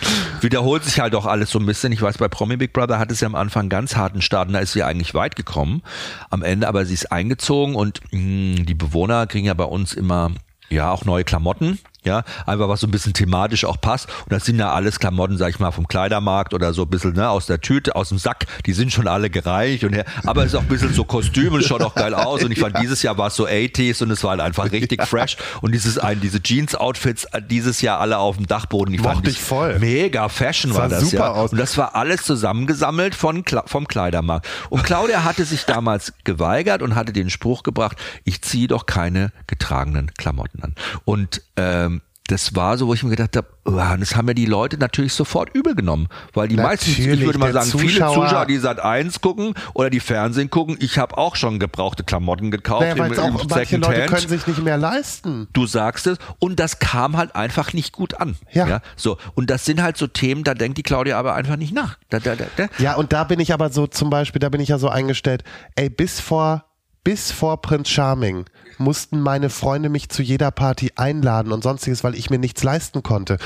wiederholt sich halt auch alles so ein bisschen. Ich weiß, bei Promi Big Brother hat es ja am Anfang ganz harten Start und da ist sie eigentlich weit gekommen. Am Ende aber sie ist eingezogen und mh, die Bewohner kriegen ja bei uns immer ja auch neue Klamotten Ja, einfach was so ein bisschen thematisch auch passt. Und das sind ja alles Klamotten, sag ich mal, vom Kleidermarkt oder so ein bisschen, ne, aus der Tüte, aus dem Sack. Die sind schon alle gereicht und her. Aber es ist auch ein bisschen so Kostüm und schaut auch geil aus. Und ich fand, dieses Jahr war es so 80s und es war halt einfach richtig fresh. Und dieses, ein, diese Jeans-Outfits äh, dieses Jahr alle auf dem Dachboden, die Mochte fand ich voll. mega Fashion war Sah das, super ja. aus. Und das war alles zusammengesammelt von, vom Kleidermarkt. Und Claudia hatte sich damals geweigert und hatte den Spruch gebracht, ich ziehe doch keine getragenen Klamotten an. Und ähm, das war so, wo ich mir gedacht habe, oh, das haben ja die Leute natürlich sofort übel genommen, weil die meisten, ich Natürlich, würde mal sagen, viele Zuschauer- Zuschauer, die Sat 1 gucken oder die Fernsehen gucken, ich habe auch schon gebrauchte Klamotten gekauft Naja, im, es auch im manche Leute können sich nicht mehr leisten. Du sagst es und das kam halt einfach nicht gut an. Ja. so und das sind halt so Themen, da denkt die Claudia aber einfach nicht nach. Da, da, da. Ja, und da bin ich aber so zum Beispiel, da bin ich ja so eingestellt, ey, bis vor, bis vor Prinz Charming mussten meine Freunde mich zu jeder Party einladen und sonstiges, weil ich mir nichts leisten konnte.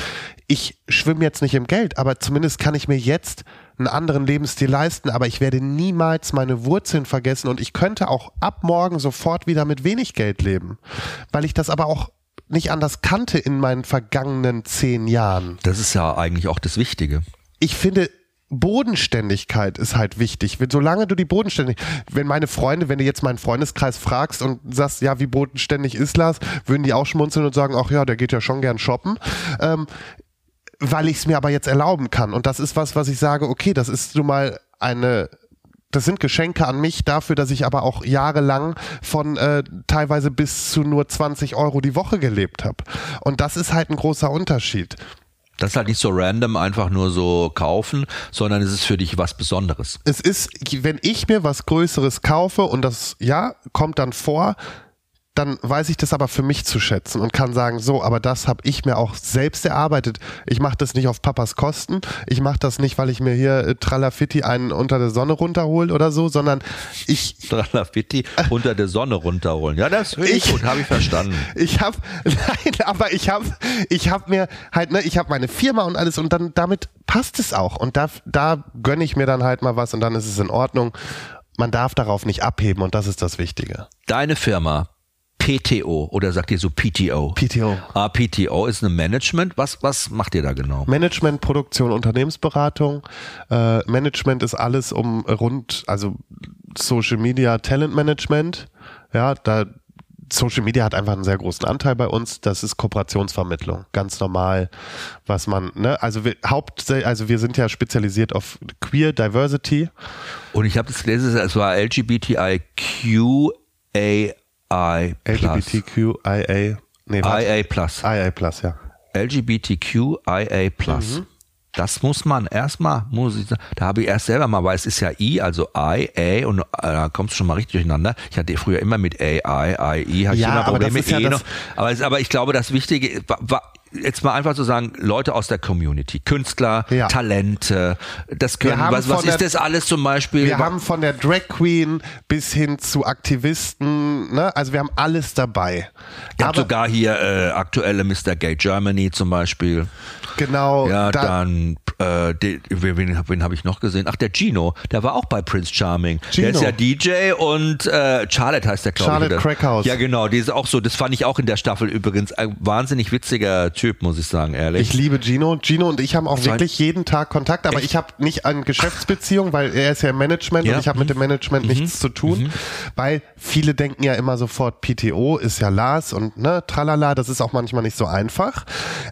Ich schwimme jetzt nicht im Geld, aber zumindest kann ich mir jetzt einen anderen Lebensstil leisten, aber ich werde niemals meine Wurzeln vergessen und ich könnte auch ab morgen sofort wieder mit wenig Geld leben, weil ich das aber auch nicht anders kannte in meinen vergangenen zehn Jahren Das ist ja eigentlich auch das Wichtige. ich finde, Bodenständigkeit ist halt wichtig. Wenn, solange du die bodenständig, wenn meine Freunde, wenn du jetzt meinen Freundeskreis fragst und sagst, ja, wie bodenständig ist Lars, würden die auch schmunzeln und sagen, ach ja, der geht ja schon gern shoppen. Ähm, weil ich es mir aber jetzt erlauben kann. Und das ist was, was ich sage, okay, das ist nun mal eine das sind Geschenke an mich dafür, dass ich aber auch jahrelang von äh, teilweise bis zu nur 20 Euro die Woche gelebt habe. Und das ist halt ein großer Unterschied. Das ist halt nicht so random einfach nur so kaufen, sondern es ist für dich was Besonderes. es ist, wenn ich mir was Größeres kaufe und das, ja, kommt dann vor, dann weiß ich das aber für mich zu schätzen und kann sagen, so, aber das habe ich mir auch selbst erarbeitet. Ich mache das nicht auf Papas Kosten. Ich mache das nicht, weil ich mir hier äh, Tralafitti einen unter der Sonne runterhol oder so, sondern ich, Tralafitti unter der Sonne runterholen. Ja, das finde ich Ich- gut, habe ich verstanden. ich habe, nein, aber ich habe, ich habe mir halt, ne, ich habe meine Firma und alles und dann damit passt es auch und da, da gönne ich mir dann halt mal was und dann ist es in Ordnung. Man darf darauf nicht abheben und das ist das Wichtige. Deine Firma, PTO oder sagt ihr so PTO? PTO. Ah, PTO ist ein Management. Was, was macht ihr da genau? Management, Produktion, Unternehmensberatung. Äh, Management ist alles um rund, also Social Media, Talent Management. Ja, da Social Media hat einfach einen sehr großen Anteil bei uns. Das ist Kooperationsvermittlung, ganz normal, was man, ne, also wir Haupt, also wir sind ja spezialisiert auf Queer Diversity. Und ich habe das gelesen, es war LGBTIQAI Plus. LGBTQIA, nee. IA Plus. IA Plus, ja. LGBTQIA Plus. Das muss man erstmal, muss ich sagen, da habe ich erst selber mal, weil es ist ja I, also I, A und äh, da kommst du schon mal richtig durcheinander. Ich hatte früher immer mit AI, AI, hatte ich Ja, immer aber das Probleme ist ja mit E das- noch. Aber, aber ich glaube, das Wichtige war jetzt mal einfach zu sagen, Leute aus der Community, Künstler, Ja. Talente, das können, haben was, was ist der- das alles zum Beispiel? Wir haben von der Drag Queen bis hin zu Aktivisten, ne, also wir haben alles dabei. Ihr habt sogar hier äh, aktuelle Mr. Gay Germany zum Beispiel. genau, Ja, da, dann, äh, den, wen, wen, wen habe ich noch gesehen? Ach, der Gino, der war auch bei Prince Charming. Der Gino. ist ja DJ und äh, Charlotte heißt der, glaube ich. Charlotte? Crackhouse. Ja, genau, die ist auch so, das fand ich auch in der Staffel übrigens. Ein wahnsinnig witziger Typ, muss ich sagen, ehrlich. Ich liebe Gino. Gino und ich haben auch So ein- wirklich jeden Tag Kontakt, aber Echt? ich habe nicht eine Geschäftsbeziehung, weil er ist ja im Management Ja. Mhm. und ich habe mit dem Management nichts zu tun, weil viele denken ja immer sofort, PTO ist ja Lars und ne, tralala, das ist auch manchmal nicht so einfach,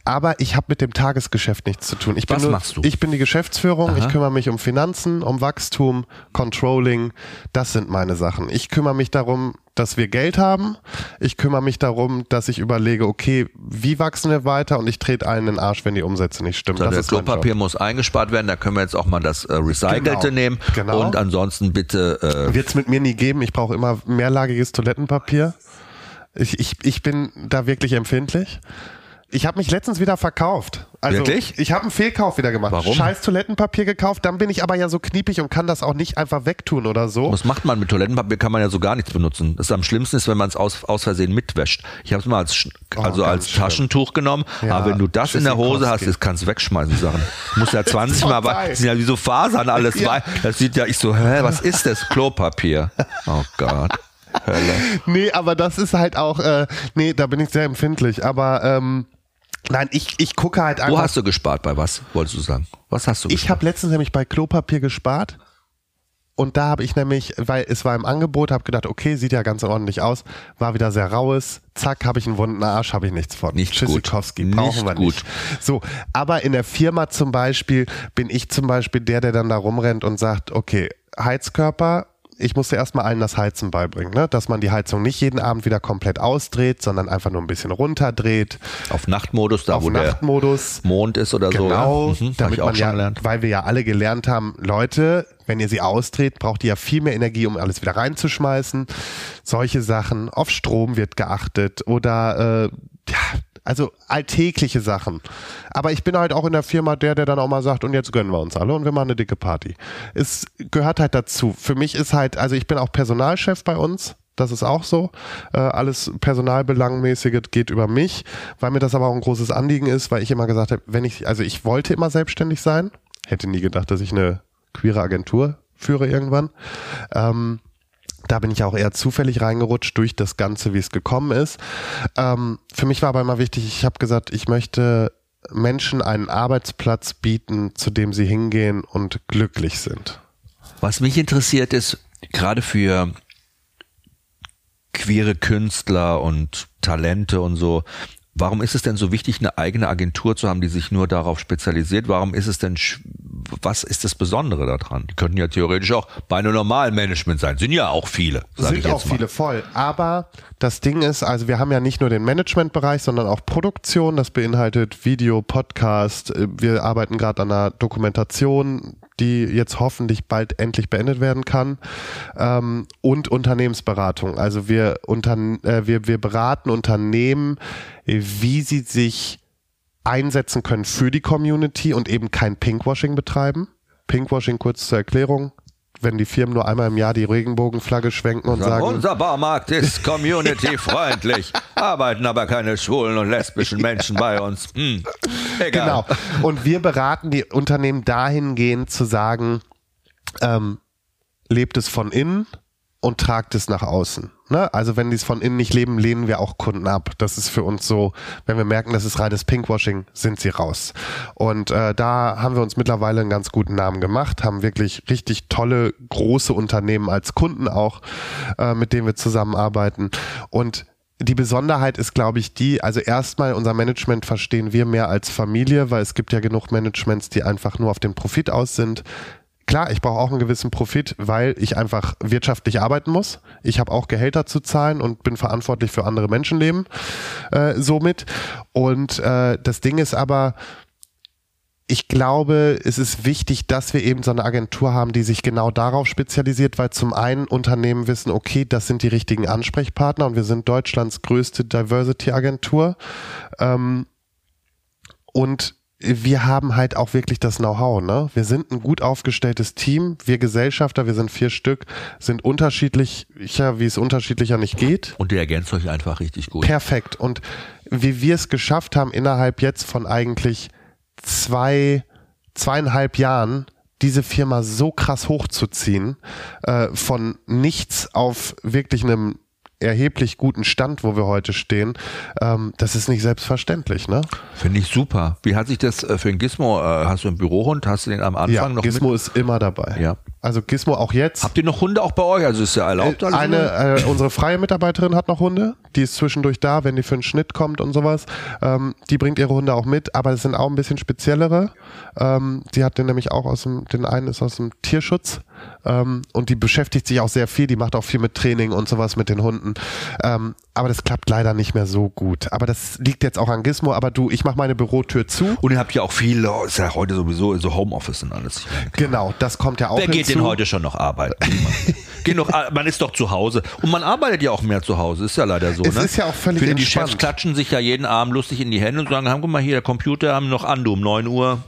aber ich habe mit dem Tagesgeschäft nichts zu tun. Ich bin Was nur, machst du? Ich bin die Geschäftsführung, Aha. ich kümmere mich um Finanzen, um Wachstum, Controlling, das sind meine Sachen. Ich kümmere mich darum, dass wir Geld haben. Ich kümmere mich darum, dass ich überlege, okay, wie wachsen wir weiter und ich trete allen in den Arsch, wenn die Umsätze nicht stimmen. So, das mein Klopapier muss eingespart werden, da können wir jetzt auch mal das äh, Recycelte Genau. nehmen. Genau. Und ansonsten bitte äh, Wird's mit mir nie geben. Ich brauche immer mehrlagiges Toilettenpapier. Ich, ich, ich bin da wirklich empfindlich. Ich habe mich letztens wieder verkauft. Also Wirklich? Ich habe einen Fehlkauf wieder gemacht. Warum? Scheiß Toilettenpapier gekauft. Dann bin ich aber ja so kniepig und kann das auch nicht einfach wegtun oder so. Was macht man mit Toilettenpapier? Kann man ja so gar nichts benutzen. Das am schlimmsten ist, wenn man es aus, aus Versehen mitwäscht. Ich habe es mal als, Oh, also ganz als schlimm. Taschentuch genommen. Ja, aber wenn du das in der Hose hast, das kannst du wegschmeißen, die Sachen. Du musst ja 20 Mal, das sind ja wie so Fasern alles. Ja. Das sieht ja, ich so, hä, was ist das? Klopapier. Oh Gott. Hölle. Nee, aber das ist halt auch, äh, nee, da bin ich sehr empfindlich. Aber ähm, Nein, ich, ich gucke halt einfach. Wo hast du gespart? Bei was, wolltest du sagen? Was hast du Ich habe letztens nämlich bei Klopapier gespart. Und da habe ich nämlich, weil es war im Angebot, habe gedacht, okay, sieht ja ganz ordentlich aus, war wieder sehr raues, zack, habe ich einen wunden Arsch, habe ich nichts von. Nicht Tschüssikowski, gut. brauchen Nicht wir gut. nicht. So, aber in der Firma zum Beispiel bin ich zum Beispiel der, der dann da rumrennt und sagt, okay, Heizkörper, ich musste erstmal allen das Heizen beibringen, ne? dass man die Heizung nicht jeden Abend wieder komplett ausdreht, sondern einfach nur ein bisschen runterdreht, Auf Nachtmodus, da auf wo Nachtmodus. der Mond ist oder Genau, so. Ja? Mhm, damit ich auch man schon ja, gelernt. weil wir ja alle gelernt haben, Leute, wenn ihr sie ausdreht, braucht ihr ja viel mehr Energie, um alles wieder reinzuschmeißen. Solche Sachen. Auf Strom wird geachtet oder äh, ja, also alltägliche Sachen. Aber ich bin halt auch in der Firma der, der dann auch mal sagt, und jetzt gönnen wir uns alle und wir machen eine dicke Party. Es gehört halt dazu. Für mich ist halt, also ich bin auch Personalchef bei uns. Das ist auch so. Äh, alles Personalbelangmäßige geht über mich, weil mir das aber auch ein großes Anliegen ist, weil ich immer gesagt habe, wenn ich, also ich wollte immer selbstständig sein, hätte nie gedacht, dass ich eine queere Agentur führe irgendwann. Ähm, da bin ich auch eher zufällig reingerutscht durch das Ganze, wie es gekommen ist. Ähm, für mich war aber immer wichtig, ich habe gesagt, ich möchte Menschen einen Arbeitsplatz bieten, zu dem sie hingehen und glücklich sind. Was mich interessiert ist, gerade für queere Künstler und Talente und so, warum ist es denn so wichtig, eine eigene Agentur zu haben, die sich nur darauf spezialisiert? Warum ist es denn, was ist das Besondere daran? Die könnten ja theoretisch auch bei einem normalen Management sein. Sind ja auch viele, ich sind auch viele voll. Aber das Ding ist, also wir haben ja nicht nur den Managementbereich, sondern auch Produktion. Das beinhaltet Video, Podcast. Äh, Wir arbeiten gerade an einer Dokumentation, die jetzt hoffentlich bald endlich beendet werden kann. Ähm, und Unternehmensberatung. Also wir, unter, äh, wir, wir beraten Unternehmen, wie sie sich einsetzen können für die Community und eben kein Pinkwashing betreiben. Pinkwashing kurz zur Erklärung. Wenn die Firmen nur einmal im Jahr die Regenbogenflagge schwenken und sagen, Unser Baumarkt ist community-freundlich, arbeiten aber keine schwulen und lesbischen Menschen bei uns. Hm. Egal. Genau. Und wir beraten die Unternehmen dahingehend zu sagen, ähm, lebt es von innen und tragt es nach außen. Ne? Also wenn die es von innen nicht leben, lehnen wir auch Kunden ab. Das ist für uns so, wenn wir merken, das ist reines Pinkwashing, sind sie raus. Und äh, da haben wir uns mittlerweile einen ganz guten Namen gemacht, haben wirklich richtig tolle, große Unternehmen als Kunden auch, äh, mit denen wir zusammenarbeiten. Und die Besonderheit ist, glaube ich, die, also erstmal unser Management verstehen wir mehr als Familie, weil es gibt ja genug Managements, die einfach nur auf den Profit aus sind. Klar, ich brauche auch einen gewissen Profit, weil ich einfach wirtschaftlich arbeiten muss. Ich habe auch Gehälter zu zahlen und bin verantwortlich für andere Menschenleben äh, somit. Und äh, das Ding ist aber, ich glaube, es ist wichtig, dass wir eben so eine Agentur haben, die sich genau darauf spezialisiert, weil zum einen Unternehmen wissen, okay, das sind die richtigen Ansprechpartner und wir sind Deutschlands größte Diversity-Agentur. Ähm, und wir haben halt auch wirklich das Know-how, ne? Wir sind ein gut aufgestelltes Team. Wir Gesellschafter, wir sind vier Stück, sind unterschiedlicher, wie es unterschiedlicher nicht geht. Und ihr ergänzt euch einfach richtig gut. Perfekt. Und wie wir es geschafft haben, innerhalb jetzt von eigentlich zwei, zweieinhalb Jahren diese Firma so krass hochzuziehen, äh, von nichts auf wirklich einem erheblich guten Stand, wo wir heute stehen, ähm, das ist nicht selbstverständlich, ne? Finde ich super. Wie hat sich das äh, für den Gizmo, äh, hast du einen Bürohund, hast du den am Anfang Ja, noch Gizmo mit? ist immer dabei. Ja. Also Gizmo auch jetzt. Habt ihr noch Hunde auch bei euch? Also ist ja erlaubt alles? Eine, äh, unsere freie Mitarbeiterin hat noch Hunde. Die ist zwischendurch da, wenn die für einen Schnitt kommt und sowas. Ähm, die bringt ihre Hunde auch mit, aber es sind auch ein bisschen speziellere. Ähm, die hat den nämlich auch aus dem, den einen ist aus dem Tierschutz. Ähm, und die beschäftigt sich auch sehr viel. Die macht auch viel mit Training und sowas mit den Hunden. Ähm, aber das klappt leider nicht mehr so gut. Aber das liegt jetzt auch an Gizmo. Aber du, ich mache meine Bürotür zu. Und ihr habt ja auch viel, ist ja heute sowieso so Homeoffice und alles. Genau, das kommt ja auch Wer geht hinzu. denn heute schon noch arbeiten? Geht noch, man ist doch zu Hause. Und man arbeitet ja auch mehr zu Hause. Ist ja leider so. Es ne? ist ja auch völlig Für die. Chefs klatschen sich ja jeden Abend lustig in die Hände und sagen, guck mal hier, der Computer haben noch an, du um 9 Uhr.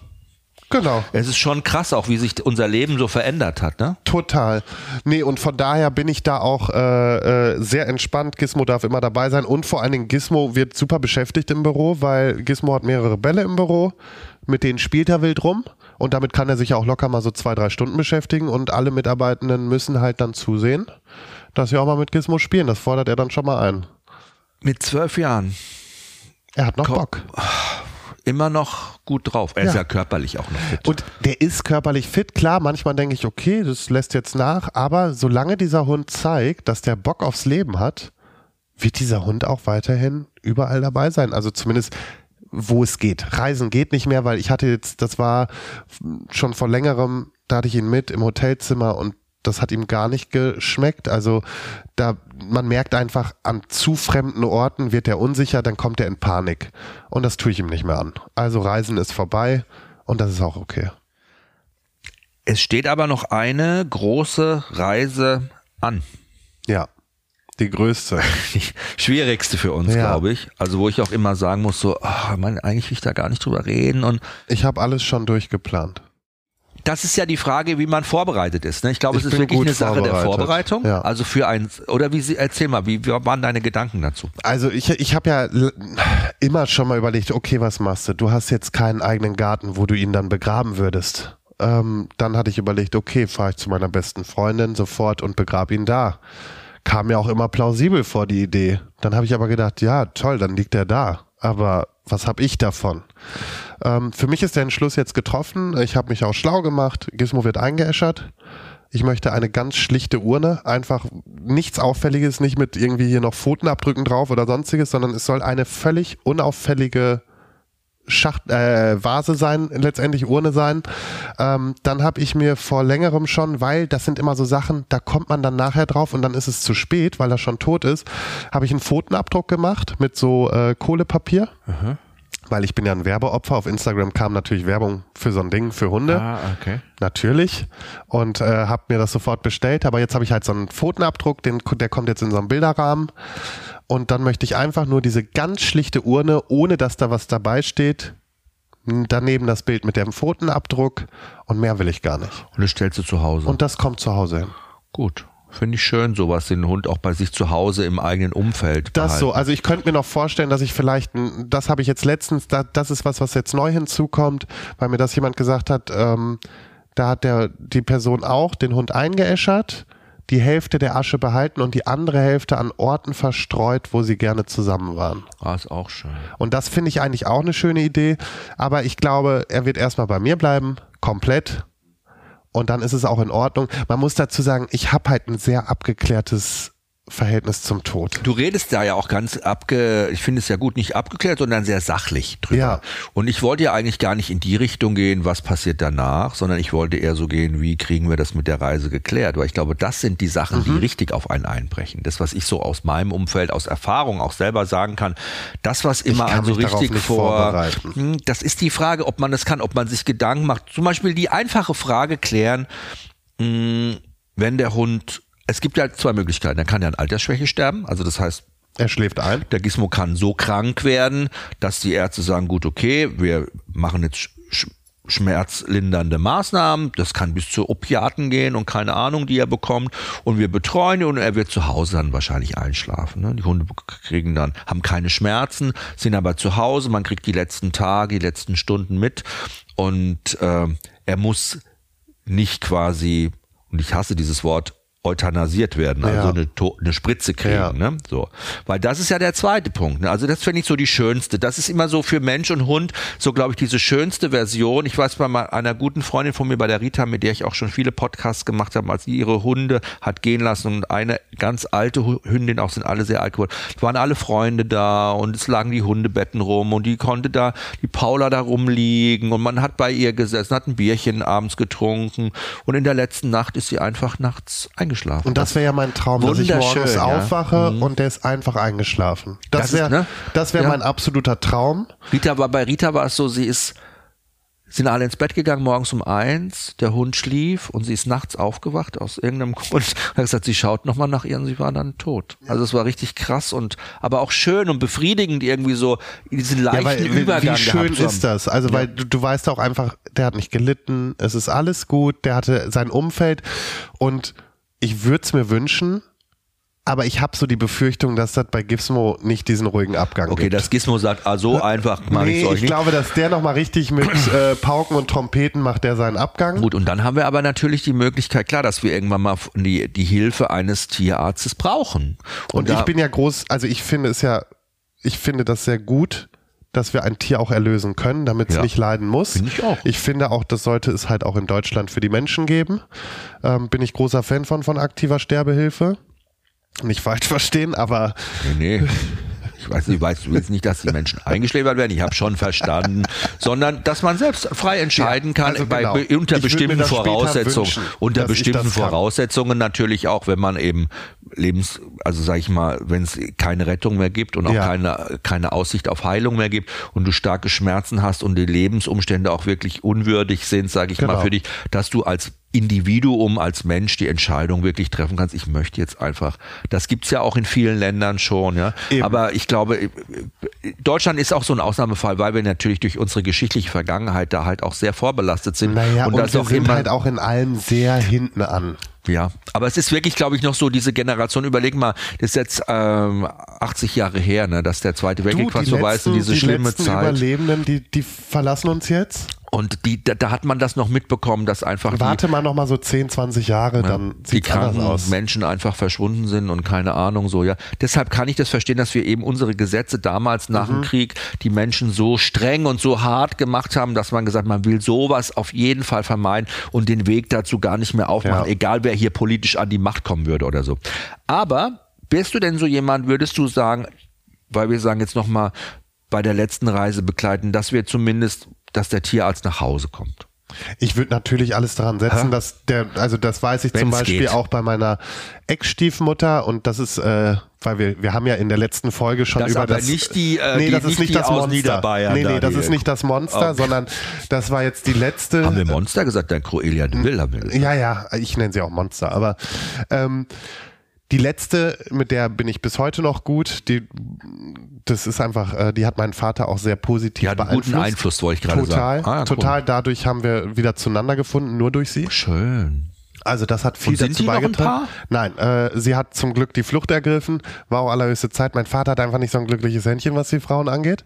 Genau. Es ist schon krass, auch wie sich unser Leben so verändert hat. Ne? Total. Nee, und von daher bin ich da auch äh, äh, sehr entspannt. Gizmo darf immer dabei sein und vor allen Dingen Gizmo wird super beschäftigt im Büro, weil Gizmo hat mehrere Bälle im Büro, mit denen spielt er wild rum und damit kann er sich auch locker mal so zwei, drei Stunden beschäftigen und alle Mitarbeitenden müssen halt dann zusehen, dass wir auch mal mit Gizmo spielen. Das fordert er dann schon mal ein. Mit zwölf Jahren. Er hat noch Ko- Bock. Immer noch gut drauf. Er ja. ist ja körperlich auch noch fit. Und der ist körperlich fit, klar. Manchmal denke ich, okay, das lässt jetzt nach. Aber solange dieser Hund zeigt, dass der Bock aufs Leben hat, wird dieser Hund auch weiterhin überall dabei sein. Also zumindest wo es geht. Reisen geht nicht mehr, weil ich hatte jetzt, das war schon vor längerem, da hatte ich ihn mit im Hotelzimmer und das hat ihm gar nicht geschmeckt. Also da, man merkt einfach, an zu fremden Orten wird er unsicher, dann kommt er in Panik. Und das tue ich ihm nicht mehr an. Also Reisen ist vorbei und das ist auch okay. Es steht aber noch eine große Reise an. Ja. Die größte. Die schwierigste für uns, ja. glaube ich. Also wo ich auch immer sagen muss, so, oh, man, eigentlich will ich da gar nicht drüber reden. Und ich habe alles schon durchgeplant das ist ja die Frage, wie man vorbereitet ist. Ne? Ich glaube, es ist wirklich eine Sache der Vorbereitung. Ja. Also für ein, oder wie Sie, erzähl mal, wie, wie waren deine Gedanken dazu? Also ich, ich habe ja immer schon mal überlegt, okay, was machst du? Du hast jetzt keinen eigenen Garten, wo du ihn dann begraben würdest. Ähm, dann hatte ich überlegt, okay, fahre ich zu meiner besten Freundin sofort und begrabe ihn da. Kam mir auch immer plausibel vor, die Idee. Dann habe ich aber gedacht, ja, toll, dann liegt er da. Aber was habe ich davon? Ähm, für mich ist der Entschluss jetzt getroffen. Ich habe mich auch schlau gemacht. Gizmo wird eingeäschert. Ich möchte eine ganz schlichte Urne, einfach nichts Auffälliges, nicht mit irgendwie hier noch Pfotenabdrücken drauf oder sonstiges, sondern es soll eine völlig unauffällige Schacht, äh, Vase sein, letztendlich Urne sein. Ähm, dann habe ich mir vor längerem schon, weil das sind immer so Sachen, da kommt man dann nachher drauf und dann ist es zu spät, weil er schon tot ist, habe ich einen Pfotenabdruck gemacht mit so äh, Kohlepapier. Mhm weil ich bin ja ein Werbeopfer. Auf Instagram kam natürlich Werbung für so ein Ding für Hunde. Ah, okay. Natürlich. Und äh, habe mir das sofort bestellt. Aber jetzt habe ich halt so einen Pfotenabdruck, den, der kommt jetzt in so einem Bilderrahmen. Und dann möchte ich einfach nur diese ganz schlichte Urne, ohne dass da was dabei steht. Daneben das Bild mit dem Pfotenabdruck und mehr will ich gar nicht. Und das stellst du zu Hause. Und das kommt zu Hause hin. Gut. Finde ich schön, sowas, den Hund auch bei sich zu Hause im eigenen Umfeld. Das behalten. so, also ich könnte mir noch vorstellen, dass ich vielleicht, das habe ich jetzt letztens, das ist was, was jetzt neu hinzukommt, weil mir das jemand gesagt hat, ähm, da hat der, die Person auch den Hund eingeäschert, die Hälfte der Asche behalten und die andere Hälfte an Orten verstreut, wo sie gerne zusammen waren. Ah, ist auch schön. Und das finde ich eigentlich auch eine schöne Idee, aber ich glaube, er wird erstmal bei mir bleiben, komplett und dann ist es auch in Ordnung. Man muss dazu sagen, ich habe halt ein sehr abgeklärtes Verhältnis zum Tod. Du redest da ja auch ganz abge, ich finde es ja gut, nicht abgeklärt, sondern sehr sachlich drüber. Ja. Und ich wollte ja eigentlich gar nicht in die Richtung gehen, was passiert danach, sondern ich wollte eher so gehen, wie kriegen wir das mit der Reise geklärt? Weil ich glaube, das sind die Sachen, mhm. die richtig auf einen einbrechen. Das, was ich so aus meinem Umfeld, aus Erfahrung auch selber sagen kann, das, was immer einen so richtig vor, hm, das ist die Frage, ob man das kann, ob man sich Gedanken macht. Zum Beispiel die einfache Frage klären, hm, wenn der Hund es gibt ja zwei Möglichkeiten. Er kann ja an Altersschwäche sterben, also das heißt, er schläft ein. Der Gizmo kann so krank werden, dass die Ärzte sagen, gut, okay, wir machen jetzt sch schmerzlindernde Maßnahmen, das kann bis zu Opiaten gehen und keine Ahnung, die er bekommt und wir betreuen ihn und er wird zu Hause dann wahrscheinlich einschlafen. Ne? Die Hunde kriegen dann, haben keine Schmerzen, sind aber zu Hause, man kriegt die letzten Tage, die letzten Stunden mit und äh, er muss nicht quasi, und ich hasse dieses Wort, euthanasiert werden, also ja. eine, eine Spritze kriegen. Ja. Ne? So. Weil das ist ja der zweite Punkt. Ne? Also das finde ich so die schönste. Das ist immer so für Mensch und Hund so, glaube ich, diese schönste Version. Ich weiß bei einer guten Freundin von mir, bei der Rita, mit der ich auch schon viele Podcasts gemacht habe, als sie ihre Hunde hat gehen lassen und eine ganz alte Hündin, auch sind alle sehr alt geworden, waren alle Freunde da und es lagen die Hundebetten rum und die konnte da, die Paula da rumliegen und man hat bei ihr gesessen, hat ein Bierchen abends getrunken und in der letzten Nacht ist sie einfach nachts eingeschlafen eingeschlafen. Und das wäre ja mein Traum, dass ich morgens ja. aufwache mhm. und der ist einfach eingeschlafen. Das, wäre ne? das wäre ja. mein absoluter Traum. Rita aber bei Rita war es so, sie ist sind alle ins Bett gegangen morgens um eins, der Hund schlief und sie ist nachts aufgewacht aus irgendeinem Grund. Hat gesagt, sie schaut nochmal nach ihr und sie war dann tot. Also es war richtig krass und aber auch schön und befriedigend irgendwie so diesen leichten ja, weil, Übergang. Wie schön ist das? Also ja. weil du, du weißt auch einfach, der hat nicht gelitten, es ist alles gut, der hatte sein Umfeld und ich würde es mir wünschen, aber ich habe so die Befürchtung, dass das bei Gizmo nicht diesen ruhigen Abgang okay, gibt. Okay, dass Gizmo sagt, ah, so einfach mache nee, ich euch ich nicht. glaube, dass der nochmal richtig mit äh, Pauken und Trompeten macht der seinen Abgang. Gut, und dann haben wir aber natürlich die Möglichkeit, klar, dass wir irgendwann mal die, die Hilfe eines Tierarztes brauchen. Und, und ich bin ja groß, also ich finde es ja, ich finde das sehr gut, dass wir ein Tier auch erlösen können, damit es Ja. nicht leiden muss. Finde ich auch. Ich finde auch, das sollte es halt auch in Deutschland für die Menschen geben. Ähm, bin ich großer Fan von, von aktiver Sterbehilfe. Nicht falsch verstehen, aber Nee, nee. Ich weiß nicht, weißt du willst nicht, dass die Menschen eingeschläfert werden. Ich habe schon verstanden, sondern dass man selbst frei entscheiden kann also bei, genau. unter bestimmten Voraussetzungen. wünschen, unter bestimmten das kann. Voraussetzungen natürlich auch, wenn man eben Lebens, also sag ich mal, wenn es keine Rettung mehr gibt und auch Ja. keine keine Aussicht auf Heilung mehr gibt und du starke Schmerzen hast und die Lebensumstände auch wirklich unwürdig sind, sage ich mal Genau. für dich, dass du als Individuum, als Mensch die Entscheidung wirklich treffen kannst. Ich möchte jetzt einfach, das gibt's ja auch in vielen Ländern schon, ja. Eben. Aber ich glaube, Deutschland ist auch so ein Ausnahmefall, weil wir natürlich durch unsere geschichtliche Vergangenheit da halt auch sehr vorbelastet sind. naja, und, das wir auch sind immer, halt auch in allem sehr hinten an. Ja, aber es ist wirklich, glaube ich, noch so diese Generation. Überleg mal, das ist jetzt ähm, 80 Jahre her, ne, dass der Zweite Weltkrieg fast so weiß und diese die schlimme letzten Zeit. Überlebenden, die, die verlassen uns jetzt. Und die, da, da hat man das noch mitbekommen, dass einfach die, Warte mal noch mal so 10, 20 Jahre, dann die kranken aus. Menschen einfach verschwunden sind und keine Ahnung so, ja. Deshalb kann ich das verstehen, dass wir eben unsere Gesetze damals nach Mhm. dem Krieg die Menschen so streng und so hart gemacht haben, dass man gesagt, man will sowas auf jeden Fall vermeiden und den Weg dazu gar nicht mehr aufmachen, Ja. egal wer hier politisch an die Macht kommen würde oder so. Aber bist du denn so jemand, würdest du sagen, weil wir sagen jetzt nochmal bei der letzten Reise begleiten, dass wir zumindest, dass der Tierarzt nach Hause kommt? Ich würde natürlich alles daran setzen, dass der, also das weiß ich zum Wenn's Beispiel geht. auch bei meiner Ex-Stiefmutter und das ist, äh, weil wir, wir haben ja in der letzten Folge schon Das über aber das. nicht die, äh, nee, die- das ist nicht nicht die das Monster. Nee, nee, da, das ist nicht das Monster, Okay. sondern das war jetzt die letzte. Haben wir Monster gesagt? Der Cruelia de Vil haben wir gesagt. Ja, ja, ich nenne sie auch Monster, aber ähm, die letzte, mit der bin ich bis heute noch gut, die das ist einfach, äh, die hat meinen Vater auch sehr positiv Die hat einen beeinflusst. guten Einfluss, wollte ich gerade Total, sagen. Ah, cool. total. Dadurch haben wir wieder zueinander gefunden, nur durch sie. Schön. Also das hat viel Und sind dazu die beigetragen. Nein, äh, sie hat zum Glück die Flucht ergriffen, war auch allerhöchste Zeit. Mein Vater hat einfach nicht so ein glückliches Händchen, was die Frauen angeht.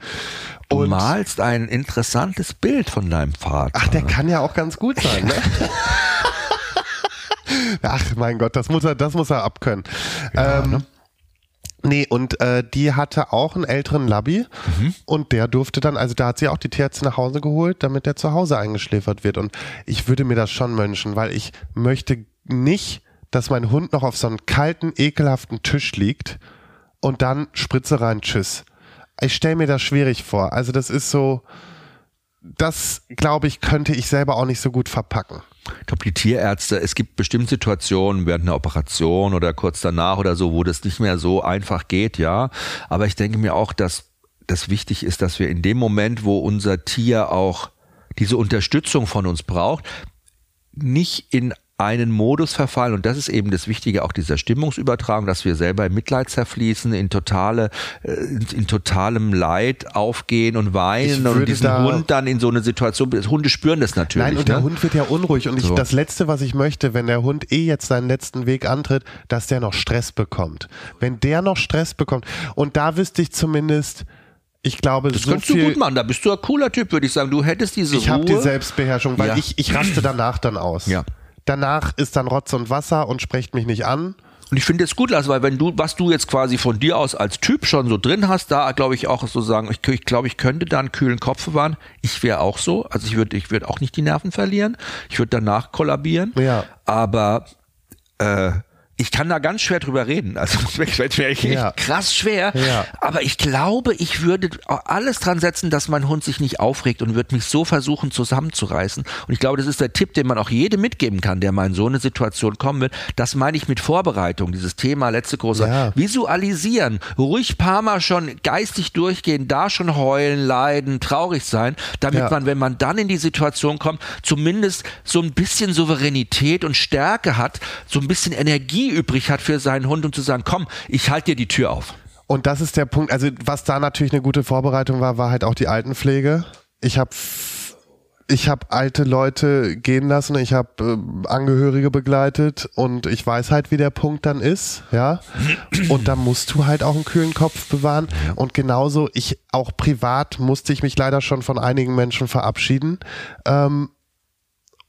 Du Und malst ein interessantes Bild von deinem Vater. ach, der kann ja auch ganz gut sein. Ne? ach, mein Gott, das muss er, das muss er abkönnen. ähm, ne? Nee, und äh, die hatte auch einen älteren Labby Mhm. und der durfte dann, also da hat sie auch die Tierärztin nach Hause geholt, damit der zu Hause eingeschläfert wird. Und ich würde mir das schon wünschen, weil ich möchte nicht, dass mein Hund noch auf so einem kalten, ekelhaften Tisch liegt und dann Spritze rein, tschüss. Ich stelle mir das schwierig vor. Also das ist so, das glaube ich, könnte ich selber auch nicht so gut verpacken. Ich glaube, die Tierärzte, es gibt bestimmt Situationen während einer Operation oder kurz danach oder so, wo das nicht mehr so einfach geht, ja. Aber ich denke mir auch, dass das wichtig ist, dass wir in dem Moment, wo unser Tier auch diese Unterstützung von uns braucht, nicht in einen Modus verfallen und das ist eben das Wichtige auch dieser Stimmungsübertragung, dass wir selber in Mitleid zerfließen, in totale, äh, in, in totalem Leid aufgehen und Ich weinen und diesen da- Hund dann in so eine Situation, Hunde spüren das natürlich. Nein, und ne? der Hund wird ja unruhig. Und ich, So. das Letzte, was ich möchte, wenn der Hund eh jetzt seinen letzten Weg antritt, dass der noch Stress bekommt. Wenn der noch Stress bekommt, und da wüsste ich zumindest, ich glaube, Das so könntest du viel. gut machen. Da bist du ein cooler Typ, würde ich sagen. Du hättest diese Ich Ruhe. habe die Selbstbeherrschung, weil Ja. ich, ich raste danach dann aus. Ja. Danach ist dann Rotz und Wasser und sprecht mich nicht an. Und ich finde es gut, Lars, weil wenn du, was du jetzt quasi von dir aus als Typ schon so drin hast, da glaube ich auch so sagen, ich, ich glaube, ich könnte da einen kühlen Kopf bewahren. Ich wäre auch so. Also ich würde, ich würde auch nicht die Nerven verlieren. Ich würde danach kollabieren. Ja. Aber äh, ich kann da ganz schwer drüber reden. Also fällt mir echt Ja. krass schwer. Ja. Aber ich glaube, ich würde alles dran setzen, dass mein Hund sich nicht aufregt und würde mich so versuchen zusammenzureißen. Und ich glaube, das ist der Tipp, den man auch jedem mitgeben kann, der mal in so eine Situation kommen wird. Das meine ich mit Vorbereitung, dieses Thema letzte große. Ja. Visualisieren, ruhig paar Mal schon geistig durchgehen, da schon heulen, leiden, traurig sein, damit Ja. man, wenn man dann in die Situation kommt, zumindest so ein bisschen Souveränität und Stärke hat, so ein bisschen Energie übrig hat für seinen Hund und zu sagen, komm, ich halte dir die Tür auf. Und das ist der Punkt. Also was da natürlich eine gute Vorbereitung war, war halt auch die Altenpflege. Ich habe ich habe alte Leute gehen lassen, ich habe äh, Angehörige begleitet und ich weiß halt, wie der Punkt dann ist, ja. Und da musst du halt auch einen kühlen Kopf bewahren. Und genauso, ich auch privat musste ich mich leider schon von einigen Menschen verabschieden. Ähm,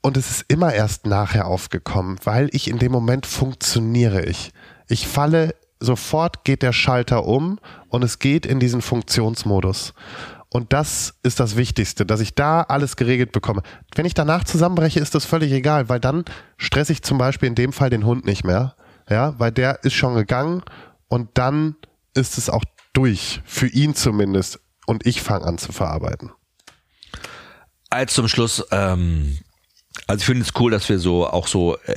und es ist immer erst nachher aufgekommen, weil ich in dem Moment funktioniere ich. Ich falle, sofort geht der Schalter um und es geht in diesen Funktionsmodus. Und das ist das Wichtigste, dass ich da alles geregelt bekomme. Wenn ich danach zusammenbreche, ist das völlig egal, weil dann stresse ich zum Beispiel in dem Fall den Hund nicht mehr. Ja, weil der ist schon gegangen und dann ist es auch durch, für ihn zumindest. Und ich fange an zu verarbeiten. Als zum Schluss, ähm, also ich finde es cool, dass wir so auch so äh,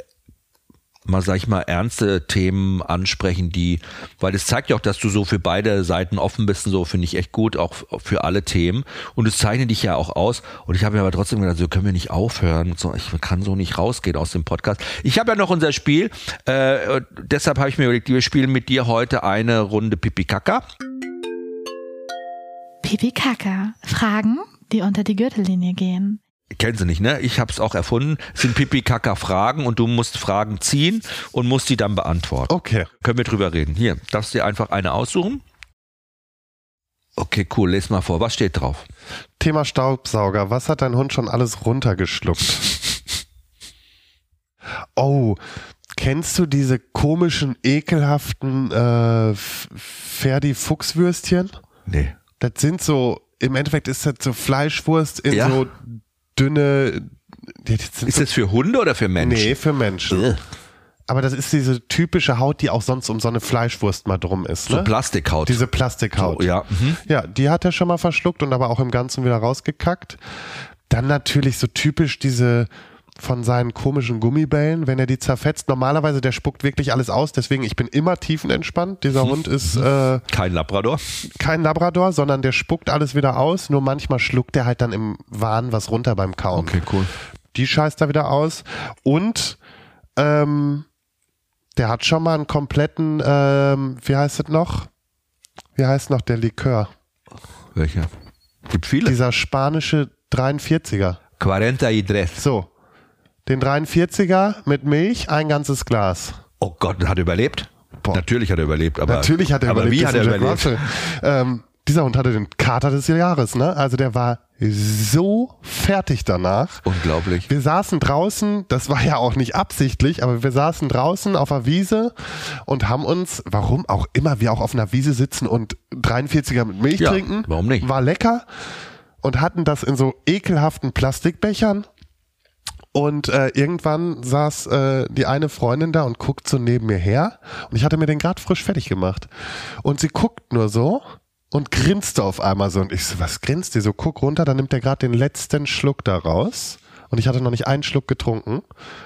mal, sag ich mal, ernste Themen ansprechen, die, weil es zeigt ja auch, dass du so für beide Seiten offen bist und so, finde ich echt gut, auch für alle Themen. Und es zeichnet dich ja auch aus. Und ich habe mir aber trotzdem gedacht, so können wir nicht aufhören. So, ich kann so nicht rausgehen aus dem Podcast. Ich habe ja noch unser Spiel, äh, deshalb habe ich mir überlegt, wir spielen mit dir heute eine Runde Pipi Kaka. Pipi Kaka. Fragen, die unter die Gürtellinie gehen kennen sie nicht, ne? Ich habe es auch erfunden. Es sind Pipi-Kaka-Fragen und du musst Fragen ziehen und musst die dann beantworten. Okay. Können wir drüber reden. Hier, darfst du dir einfach eine aussuchen? Okay, cool. Les mal vor. Was steht drauf? Thema Staubsauger. Was hat dein Hund schon alles runtergeschluckt? oh, kennst du diese komischen, ekelhaften äh, Ferdi-Fuchswürstchen? Nee. Das sind so, im Endeffekt ist das so Fleischwurst in ja. so dünne. Ist das für Hunde oder für Menschen? Nee, für Menschen. Ugh. Aber das ist diese typische Haut, die auch sonst um so eine Fleischwurst mal drum ist. Ne? So Plastikhaut. Diese Plastikhaut. So, ja. Mhm. ja, die hat er schon mal verschluckt und aber auch im Ganzen wieder rausgekackt. Dann natürlich so typisch diese von seinen komischen Gummibällen, wenn er die zerfetzt. Normalerweise, der spuckt wirklich alles aus, deswegen ich bin immer tiefenentspannt. Dieser Hund ist äh, kein Labrador. Kein Labrador, sondern der spuckt alles wieder aus. Nur manchmal schluckt er halt dann im Wahn was runter beim Kauen. Okay, cool. Die scheißt er wieder aus. Und ähm, der hat schon mal einen kompletten, ähm, wie heißt es noch? Wie heißt noch der Likör? Welcher? Gibt viele. Dieser spanische 43er. 43. So, den 43er mit Milch, ein ganzes Glas. Oh Gott, hat er überlebt? Boah. Natürlich hat er überlebt, aber, Natürlich hat er aber überlebt. wie hat er überlebt? Ähm, dieser Hund hatte den Kater des Jahres, ne? Also der war so fertig danach. Unglaublich. Wir saßen draußen, das war ja auch nicht absichtlich, aber wir saßen draußen auf der Wiese und haben uns, warum auch immer wir auch auf einer Wiese sitzen und 43er mit Milch ja, trinken. Warum nicht? War lecker und hatten das in so ekelhaften Plastikbechern und äh, irgendwann saß äh, die eine Freundin da und guckt so neben mir her. Und ich hatte mir den gerade frisch fertig gemacht. Und sie guckt nur so und grinste auf einmal so. Und ich so, was grinst die? So, guck runter, dann nimmt er gerade den letzten Schluck da raus. Und ich hatte noch nicht einen Schluck getrunken.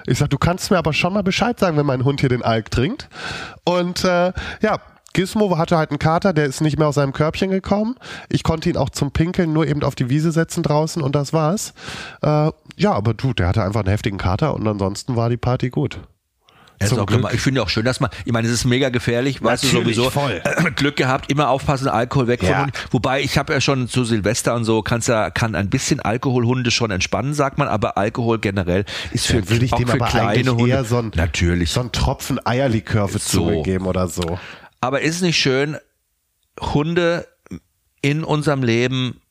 Ich sag, du kannst mir aber schon mal Bescheid sagen, wenn mein Hund hier den Alk trinkt. Und äh, ja, Gizmo hatte halt einen Kater, der ist nicht mehr aus seinem Körbchen gekommen. Ich konnte ihn auch zum Pinkeln nur eben auf die Wiese setzen draußen und das war's. Äh, ja, aber du, der hatte einfach einen heftigen Kater und ansonsten war die Party gut. Glück. Ich finde auch schön, dass man, ich meine, es ist mega gefährlich, weißt Natürlich, du sowieso. Voll. Glück gehabt, immer aufpassen, Alkohol weg ja. von Wobei ich habe ja schon zu Silvester und so, kannst ja, kann ein bisschen Alkoholhunde schon entspannen, sagt man, aber Alkohol generell ist für, ja, will ich auch dem für aber kleine Hunde. Eher so ein, Natürlich. So ein Tropfen Eierlikör so. zugegeben oder so. Aber ist es nicht schön, Hunde in unserem Leben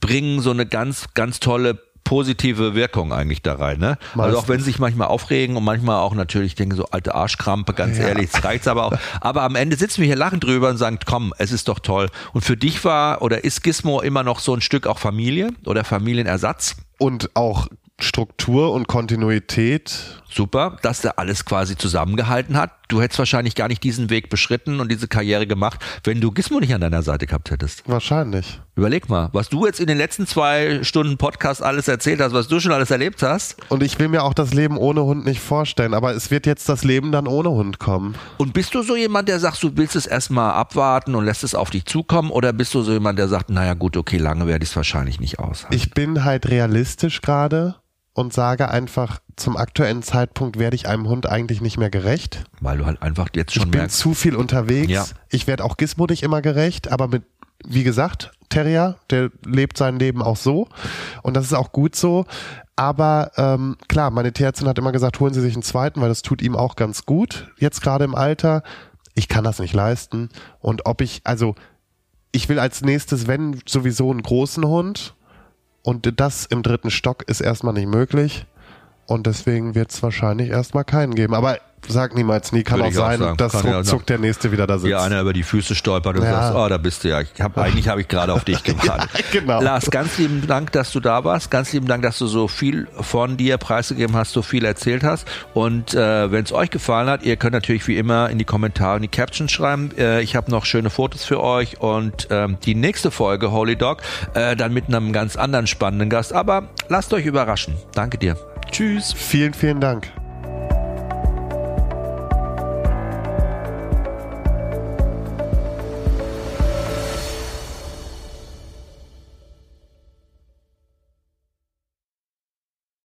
bringen so eine ganz, ganz tolle positive Wirkung eigentlich da rein. Ne? Also auch wenn sie sich manchmal aufregen und manchmal auch natürlich denken so alte Arschkrampe, ganz ja. ehrlich, reicht's aber auch. Aber am Ende sitzen wir hier lachen drüber und sagen, komm, es ist doch toll. Und für dich war oder ist Gizmo immer noch so ein Stück auch Familie oder Familienersatz? Und auch Struktur und Kontinuität. Super, dass der alles quasi zusammengehalten hat. Du hättest wahrscheinlich gar nicht diesen Weg beschritten und diese Karriere gemacht, wenn du Gizmo nicht an deiner Seite gehabt hättest. Wahrscheinlich. Überleg mal, was du jetzt in den letzten zwei Stunden Podcast alles erzählt hast, was du schon alles erlebt hast. Und ich will mir auch das Leben ohne Hund nicht vorstellen, aber es wird jetzt das Leben dann ohne Hund kommen. Und bist du so jemand, der sagt, du willst es erstmal abwarten und lässt es auf dich zukommen? Oder bist du so jemand, der sagt, naja gut, okay, lange werde ich es wahrscheinlich nicht aushalten? Ich bin halt realistisch gerade und sage einfach, zum aktuellen Zeitpunkt werde ich einem Hund eigentlich nicht mehr gerecht. Weil du halt einfach jetzt schon Ich bin merkst. zu viel unterwegs. Ja. Ich werde auch Gizmo nicht immer gerecht, aber mit, wie gesagt, Terrier, der lebt sein Leben auch so. Und das ist auch gut so. Aber ähm, klar, meine Tierärztin hat immer gesagt, holen Sie sich einen zweiten, weil das tut ihm auch ganz gut. Jetzt gerade im Alter. Ich kann das nicht leisten. Und ob ich, also ich will als nächstes, wenn sowieso einen großen Hund, und das im dritten Stock ist erstmal nicht möglich. Und deswegen wird es wahrscheinlich erstmal keinen geben. Aber sag niemals nie. Kann Würde auch auch sein, sagen. dass Kann ja ruckzuck der Nächste wieder da sitzt. Dir einer über die Füße stolpert und Ja. sagst, oh, da bist du ja. Ich hab, eigentlich habe ich gerade auf dich gewartet. genau. Lars, ganz lieben Dank, dass du da warst. Ganz lieben Dank, dass du so viel von dir preisgegeben hast, so viel erzählt hast. Und äh, wenn es euch gefallen hat, ihr könnt natürlich wie immer in die Kommentare in die Captions schreiben. Äh, ich habe noch schöne Fotos für euch und ähm, die nächste Folge Holy Dog äh, dann mit einem ganz anderen spannenden Gast. Aber lasst euch überraschen. Danke dir. Tschüss. Vielen, vielen Dank.